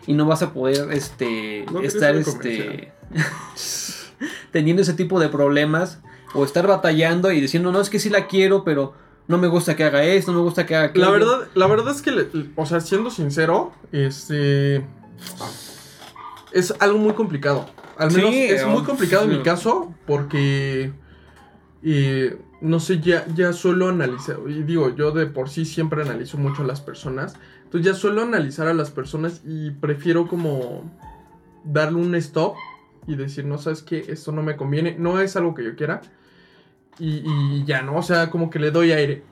y no vas a poder este, No estar este, teniendo ese tipo de problemas o estar batallando y diciendo, no, es que sí la quiero, pero no me gusta que haga esto, no me gusta que haga aquello. La verdad, la verdad es que, le- o sea, siendo sincero, este... Es algo muy complicado. Al Sí, menos es muy oh, complicado en mi caso porque... eh, no sé, ya, ya suelo analizar, y digo, yo de por sí siempre analizo mucho a las personas, entonces ya suelo analizar a las personas y prefiero como darle un stop y decir, no sabes qué, esto no me conviene, no es algo que yo quiera, y, y ya, ¿no? O sea, como que le doy aire.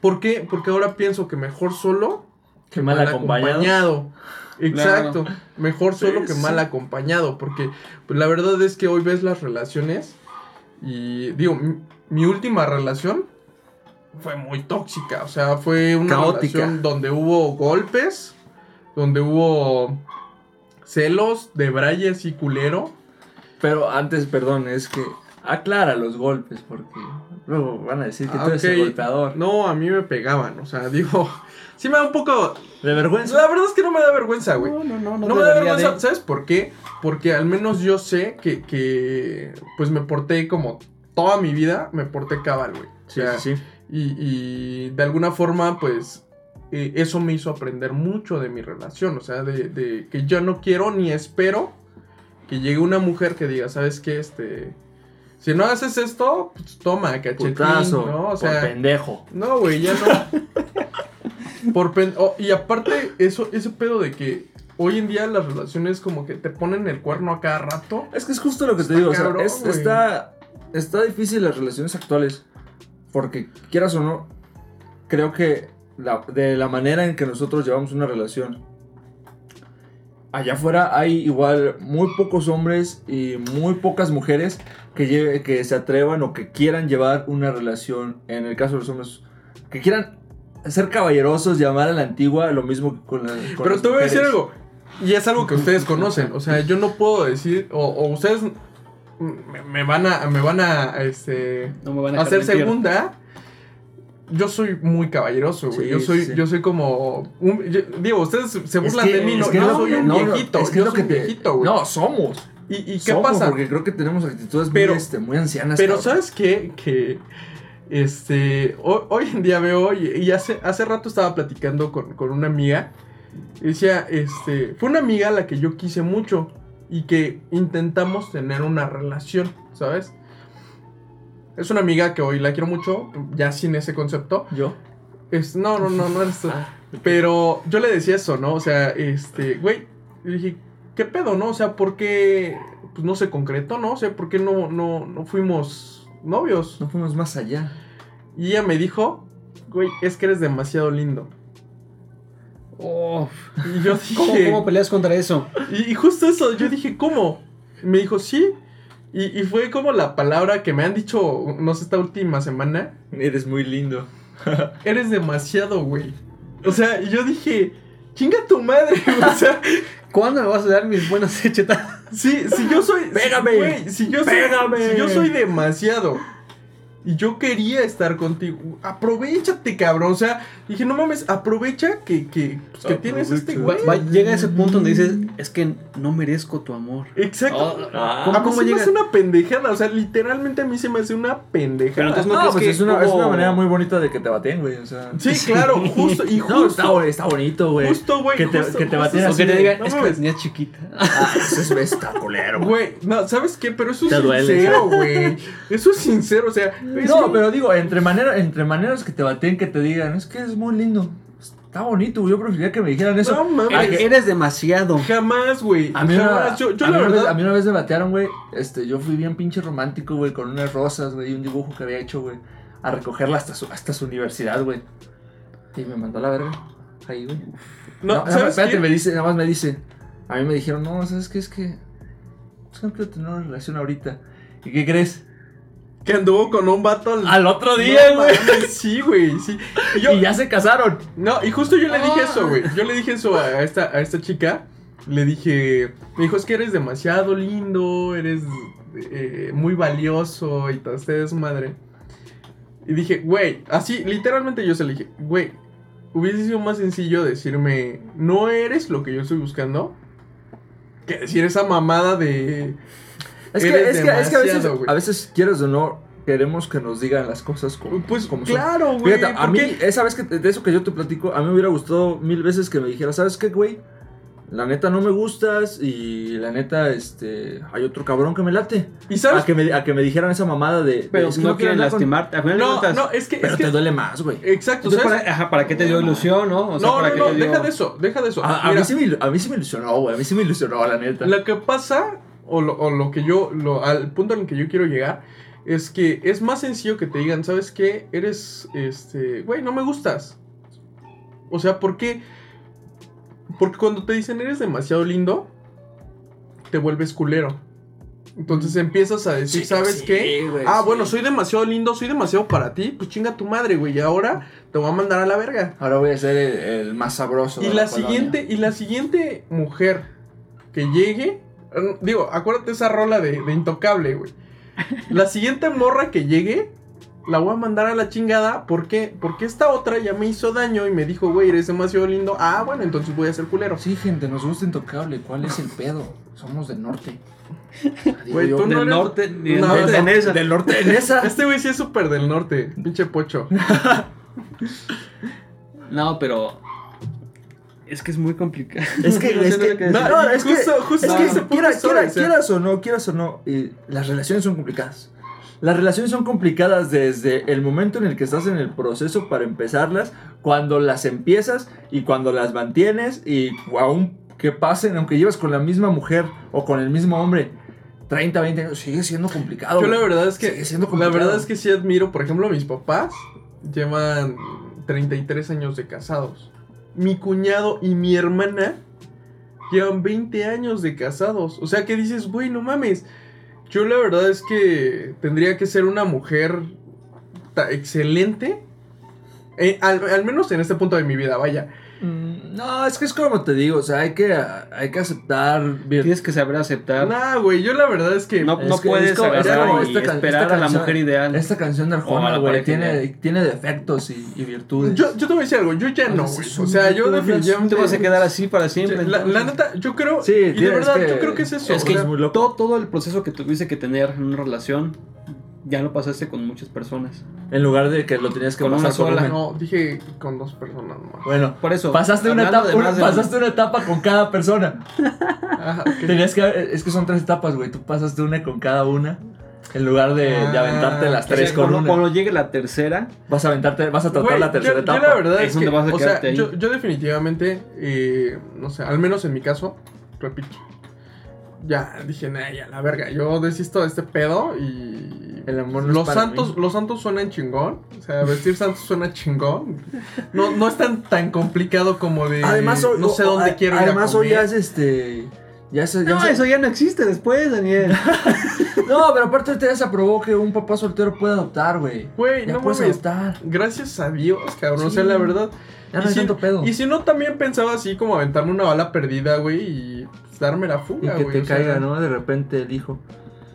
¿Por qué? Porque ahora pienso que mejor solo Que mal acompañado. Exacto. Mejor solo Sí, que mal acompañado. Porque pues, la verdad es que hoy ves las relaciones. Y digo, mi, mi última relación fue muy tóxica. O sea, fue una Caótica. relación donde hubo golpes. Donde hubo celos de braille así culero. Pero antes, perdón, es que aclara los golpes porque luego van a decir que Ah, tú eres el ok. golpeador. No, a mí me pegaban. O sea, digo, sí me da un poco. ¿De vergüenza? La verdad es que no me da vergüenza, güey. No, no, no, No, no, me da vergüenza, de- ¿sabes por qué? Porque al menos yo sé que, que, pues me porté como toda mi vida, me porté cabal, güey. O Sí, sea, sí, sí. Y, y de alguna forma, pues, eh, eso me hizo aprender mucho de mi relación. O sea, de, de que yo no quiero ni espero que llegue una mujer que diga, ¿sabes qué? Este, si no haces esto, pues toma, cachetín, Putazo, ¿no? O por sea, pendejo. no, güey, ya no. Por pen- oh, y aparte, eso, ese pedo de que hoy en día las relaciones como que te ponen el cuerno a cada rato. Es que es justo lo que te digo, o sea, es- está, está difícil las relaciones actuales. Porque, quieras o no, creo que la- de la manera en que nosotros llevamos una relación, allá afuera hay igual muy pocos hombres y muy pocas mujeres que, lleve- que se atrevan o que quieran llevar una relación, en el caso de los hombres, que quieran ser caballerosos, llamar a la antigua, lo mismo que con la con Pero las te voy a decir algo. Y es algo que ustedes conocen. O sea, yo no puedo decir. O, o ustedes me, me van a. Me van a. Este. No me van a hacer mentir. segunda. Yo soy muy caballeroso, güey. Sí, yo soy, sí. yo soy como. un- yo- digo, ustedes se burlan que- de mí, no, es que yo no, soy un viejito. es que yo es lo soy que un viejito, güey. No, somos. ¿Y, y qué Somos, pasa? Porque creo que tenemos actitudes Pero- muy, este, muy ancianas. Pero cabrón. ¿sabes qué? Que este hoy, hoy en día veo y, y hace, hace rato estaba platicando con, con una amiga y decía, este, fue una amiga a la que yo quise mucho y que intentamos tener una relación, ¿sabes? Es una amiga que hoy la quiero mucho, ya sin ese concepto. Yo. Es, no, no, no, no eres tú. Ah, Pero yo le decía eso, ¿no? O sea, este, güey, le dije, ¿qué pedo, no? O sea, ¿por qué pues, no se concretó, no? O sea, ¿por qué no, no, no fuimos novios? No fuimos más allá. Y ella me dijo, güey, es que eres demasiado lindo. Oh, Y yo ¿cómo, dije, ¿Cómo peleas contra eso? y, y justo eso, yo dije, ¿cómo? Y me dijo, sí. Y, y fue como la palabra que me han dicho, no sé, esta última semana, Eres muy lindo. eres demasiado, güey. O sea, y yo dije, chinga tu madre, güey. O sea, ¿Cuándo me vas a dar mis buenas chetadas? Si, si yo soy. Pégame. Si yo soy. Pégame. Si yo soy demasiado. Y yo quería estar contigo. Aprovechate, cabrón. O sea, dije, no mames, aprovecha que, que, pues, que tienes este güey. Va- llega ese punto donde dices, es que no merezco tu amor. Exacto. Ah, ¿Cómo, a mí cómo se me llega? hace una pendejada. O sea, literalmente a mí se me hace una pendejada. Pero entonces No, crees pues que es una, es una manera muy bonita de que te baten, güey. O sea. Sí, claro, justo. Y No, está, justo. está bonito, güey. Justo, güey. Que te- justo, que te baten O que te digan, No es que la tenías chiquita. Ah, eso es está culero, güey. Güey, no, ¿sabes qué? Pero eso es sincero, güey. Eso es sincero, o sea. No, que- pero digo, entre, manera, entre maneras que te baten, que te digan, es que es muy lindo. Está bonito. Yo preferiría que me dijeran eso. No mames. Eres demasiado. Jamás, güey. A mí, una. Yo, yo a mí la una vez, verdad. a mí una vez me batearon, güey. Este, yo fui bien pinche romántico, güey, con unas rosas, güey, y un dibujo que había hecho, güey, a recogerla hasta su, hasta su universidad, güey. Y me mandó a la verga. Ahí, güey. No, No, nada más, ¿sabes espérate, qué? me dice, nada más me dice. A mí me dijeron, no, ¿sabes qué? Es que. Es que no quiero tener una relación ahorita. ¿Y qué crees? Que anduvo con un vato al, Al otro día, güey. Sí, güey, sí. Y yo, Y ya se casaron. no, y justo yo le dije Ah. eso, güey. Yo le dije eso a esta, a esta chica. Le dije, me dijo, es que eres demasiado lindo, eres eh, muy valioso y todo, este es madre. Y dije, güey, así, literalmente yo se le dije, güey, hubiese sido más sencillo decirme, no eres lo que yo estoy buscando, que decir esa mamada de... Es que, es que, es que a veces, a veces, quieres o no, queremos que nos digan las cosas como, Pues como son. claro, güey. Fíjate, a mí, porque- esa vez que de eso que yo te platico, a mí me hubiera gustado mil veces que me dijera, ¿sabes qué, güey? La neta no me gustas y la neta, este, hay otro cabrón que me late. ¿Y sabes A que me, a que me dijeran esa mamada de... de, Pero es que no quieren andar con- lastimarte. De No, no, es que. Pero es que te duele más, güey. Exacto, entonces, ¿sabes? para, ajá, ¿para qué te dio ilusión, no? O sea, no, ¿para no, qué no, dio- deja de eso, deja de eso. A, a mí sí me, a mí sí me ilusionó, güey. A mí sí me ilusionó, la neta. Lo que pasa, o lo, o lo que yo, lo, al punto en el que yo quiero llegar, es que es más sencillo que te digan, ¿sabes qué? Eres, este, güey, no me gustas. O sea, ¿por qué? Porque cuando te dicen eres demasiado lindo, te vuelves culero. Entonces empiezas a decir, Sí, ¿sabes sí, qué? güey, ah, sí. bueno, soy demasiado lindo, soy demasiado para ti. Pues chinga tu madre, güey. Y ahora te voy a mandar a la verga. Ahora voy a ser el, el más sabroso. Y de la siguiente, y la siguiente mujer que llegue, digo, acuérdate esa rola de, de intocable, güey. La siguiente morra que llegue, la voy a mandar a la chingada. ¿Por qué? Porque esta otra ya me hizo daño y me dijo, güey, eres demasiado lindo. Ah, bueno, entonces voy a ser culero. Sí, gente, nos gusta Intocable. ¿Cuál es el pedo? Somos del norte. Güey, tú no Del eres- norte, del No, norte no, en esa. Del norte en esa. Este güey sí es súper del norte, pinche pocho. No, pero. Es que es muy complicado. Es que, No es que, no, no, es que, Justo- justo es que punto quiera- quiera- quieras o no, quieras o no, eh, las relaciones son complicadas. Las relaciones son complicadas desde el momento en el que estás en el proceso para empezarlas, cuando las empiezas y cuando las mantienes y aún que pasen, aunque llevas con la misma mujer o con el mismo hombre 30, 20 años, sigue siendo complicado. Yo la verdad es que Sigue siendo la complicado. verdad es que sí admiro, por ejemplo, mis papás llevan 33 años de casados. Mi cuñado y mi hermana llevan 20 años de casados. O sea que dices, güey, no mames. Yo la verdad es que tendría que ser una mujer excelente. Eh, al menos en este punto de mi vida, vaya. Mm, No, es que es como te digo, o sea, hay que, hay que aceptar Tienes que saber aceptar. Nah, güey, yo la verdad es que... No, Es no que puedes como- agarrar como esta esperar esta a la mujer ideal. Esta canción de Arjona, güey, tiene, tiene defectos y, y virtudes. Yo, yo te voy a decir algo, yo ya no, güey. O sea, yo definitivamente... Te vas a quedar así para siempre. La, la neta, yo creo. Sí, y de verdad, que- yo creo que es eso. Es que o sea, muy loco. todo, todo el proceso que tuviste que tener en una relación ya lo pasaste con muchas personas. En lugar de que lo tenías que Con pasar una sola, con no, dije con dos personas más. Bueno, Por eso. pasaste una, etapa, de una- más de- pasaste una etapa con cada persona. Ajá. Tenías que, es que son tres etapas, güey. Tú pasaste una con cada una. En lugar de, de Ah, aventarte las sea, tres con cuando, una. cuando llegue la tercera, Vas a aventarte, vas a tratar Güey, la tercera yo, etapa. Yo la verdad Es es, donde que, vas a o sea, quedarte ahí. yo, yo definitivamente, eh, no sé, al menos en mi caso, repito, ya dije, nah, ya la verga, yo desisto de este pedo y El amor no es los para santos, mí. los santos suenan chingón, o sea, vestir santos suena chingón, no, no es tan, tan complicado como de, Además, hoy, no sé o- dónde a- quiero ir a Además, hoy ya es este. Ya se, ya No, se- eso ya no existe después, Daniel. No, pero aparte ya se aprobó que un papá soltero puede adoptar, güey. Güey, Ya no puedes mames, adoptar. gracias a Dios, cabrón, o sea, la verdad, Ya no Y si- pedo. Y si no, también pensaba así como aventarme una bala perdida, güey, y darme la Y fuga, que güey. te o sea, caiga, ¿no? De repente el hijo.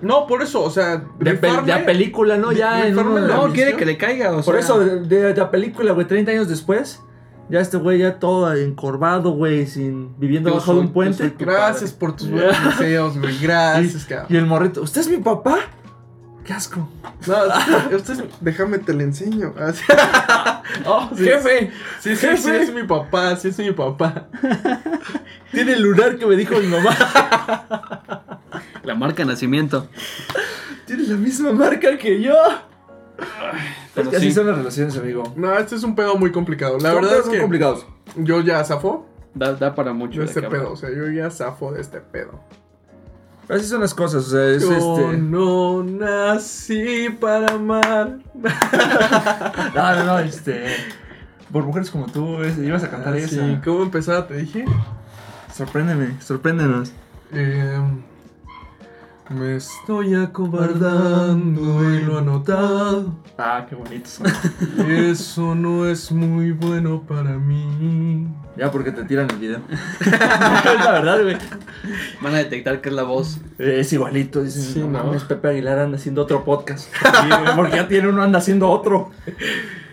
No, por eso, o sea, De, pel- rifarme- de a película, ¿no? Ya en uno la No, quiere que le caiga, o Por sea. eso, de, de, de la película, güey, 30 años después, ya este güey ya todo encorvado, güey, sin viviendo Yo bajo de un puente. soy Gracias por tus buenos deseos, güey. Gracias, cabrón. Y el morrito, ¿usted es mi papá? Qué asco. No, usted déjame te lo enseño. Así- Oh, Sí. jefe, Sí, sí, sí, Jefe. es mi papá, sí es mi papá. tiene el lunar que me dijo mi mamá. La marca de nacimiento. tiene la misma marca que yo. es Pero así sí. son las relaciones, amigo. No, este es un pedo muy complicado. La Son verdad es muy que complicados. yo ya zafo Da, da para mucho. de este pedo. O sea, yo ya zafo de este pedo. Así son las cosas, o sea, es Yo este. no nací para amar. No, no, no, este. Por mujeres como tú, es- ibas a cantar Ah, esa. sí, ¿cómo empezaba? Te dije. Sorpréndeme, sorpréndenos. Eh, me estoy acobardando y lo he notado. Ah, qué bonitos. Eso no es muy bueno para mí. ya, porque te tiran el video. es la verdad, güey. Van a detectar que es la voz. Es igualito, dicen. Sí, no, mames, Pepe Aguilar anda haciendo otro podcast. Sí, porque ya tiene uno, anda haciendo otro.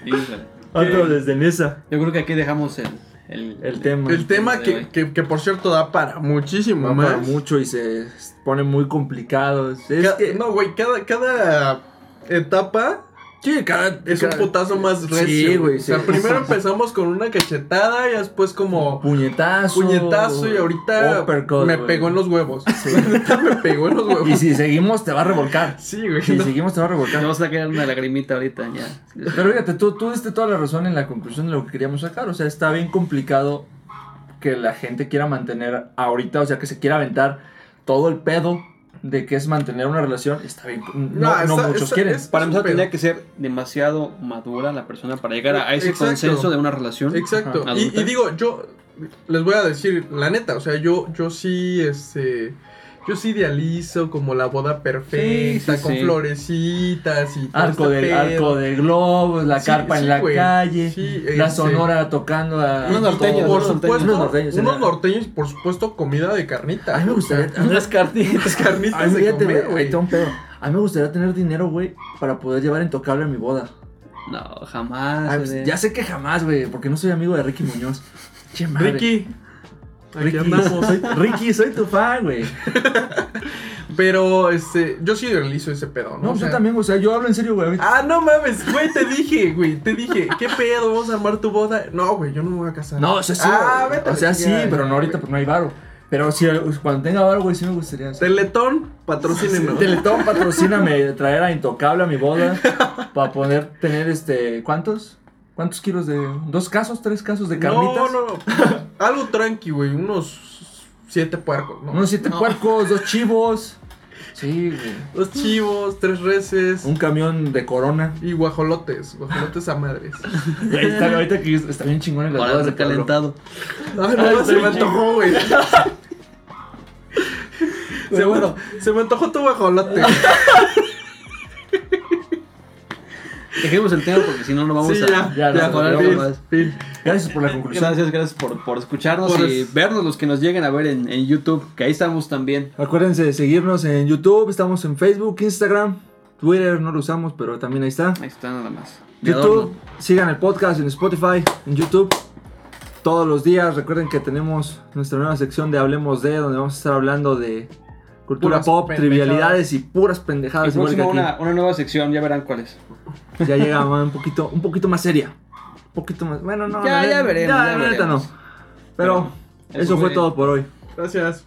Híjole. Otro desde Nesa. Yo creo que aquí dejamos el, el, El tema. El tema que, que, que, por cierto da para muchísimo más. para mucho y se pone muy complicado. Es que. No, güey, cada, cada etapa sí, cada. es un putazo más recio. Sí, güey, O sea, sí. primero empezamos con una cachetada y después como Puñetazo. puñetazo y ahorita uppercut, me pegó en los huevos. Me pegó en los huevos. Y si seguimos, te va a revolcar. Sí, güey. Si no. seguimos, te va a Te revolcar. vamos a caer una lagrimita ahorita ya. Pero fíjate, tú, tú diste toda la razón en la conclusión de lo que queríamos sacar. O sea, está bien complicado que la gente quiera mantener ahorita, o sea, que se quiera aventar todo el pedo de que es mantener una relación. Está bien. No, No, muchos está- quieren. es- Para empezar, tendría que ser demasiado madura la persona para llegar a, a ese Exacto. consenso de una relación. Exacto. Y, y digo, yo les voy a decir la neta, o sea, yo, yo sí, este, yo sí idealizo como la boda perfecta, Sí, sí, con sí. florecitas y todo Arco este de, pedo. arco de globos, la Sí, carpa sí, en la güey. calle, Sí, la este, sonora tocando a... Unos norteños, Por unos supuesto, Unos norteños, unos por supuesto comida de carnita. A mí me gustaría... Unas cartitas. Las carnitas A mí, de comer, güey. A me gustaría tener dinero, güey, para poder llevar intocable a mi boda. No, jamás. Ay, bebé. ya sé que jamás, güey, porque no soy amigo de Ricky Muñoz. Che madre. Ricky, aquí Ricky, andamos. soy, Ricky, soy tu fan, güey. Pero, este, yo sí realizo ese pedo, ¿no? No, O sea, yo también, o sea, yo hablo en serio, güey. Ah, no mames, güey, te dije, güey, te dije, ¿qué pedo? ¿Vamos a armar tu boda? No, güey, yo no me voy a casar. No, o sea, sí. Ah, vete o sea, sí, pero no ahorita güey. porque no hay varo. Pero sí, cuando tenga varo, güey, sí me gustaría. hacer. Teletón, patrocínenme. Teletón, patrocíname, traer a Intocable a mi boda para poder tener, este, ¿cuántos? ¿Cuántos kilos de, dos casos, tres casos de carnitas? No, no, no. Algo tranqui, güey, unos siete puercos, ¿no? Unos siete No. puercos, dos chivos. Sí, güey. Dos chivos, tres reses Un camión de corona. y guajolotes, guajolotes a madres. Güey, está, ahorita que está bien chingón en las bodas de. Ay, Ay, no, se me antojó, güey. Se, bueno, se me antojó tu guajolote. Dejemos el tema porque si no, no vamos sí, a. ya, no, fin, fin. Gracias por la conclusión. Gracias, gracias por, por escucharnos Por y es- vernos los que nos lleguen a ver en, en YouTube, que ahí estamos también. Acuérdense de seguirnos en YouTube, estamos en Facebook, Instagram, Twitter, no lo usamos, pero también ahí está. Ahí está nada más. YouTube, adorno. sigan el podcast en Spotify, en YouTube. Todos los días, recuerden que tenemos nuestra nueva sección de Hablemos de, donde vamos a estar hablando de cultura Puras pop, pendejadas. trivialidades y puras pendejadas. igual que próximo una, una nueva sección, ya verán cuál es. Ya llega un poquito, un poquito más seria. Un poquito más. Bueno, no. Ya- ya veremos, ya neta veremos. no. Pero, Pero eso eso fue fue- todo por hoy. Gracias.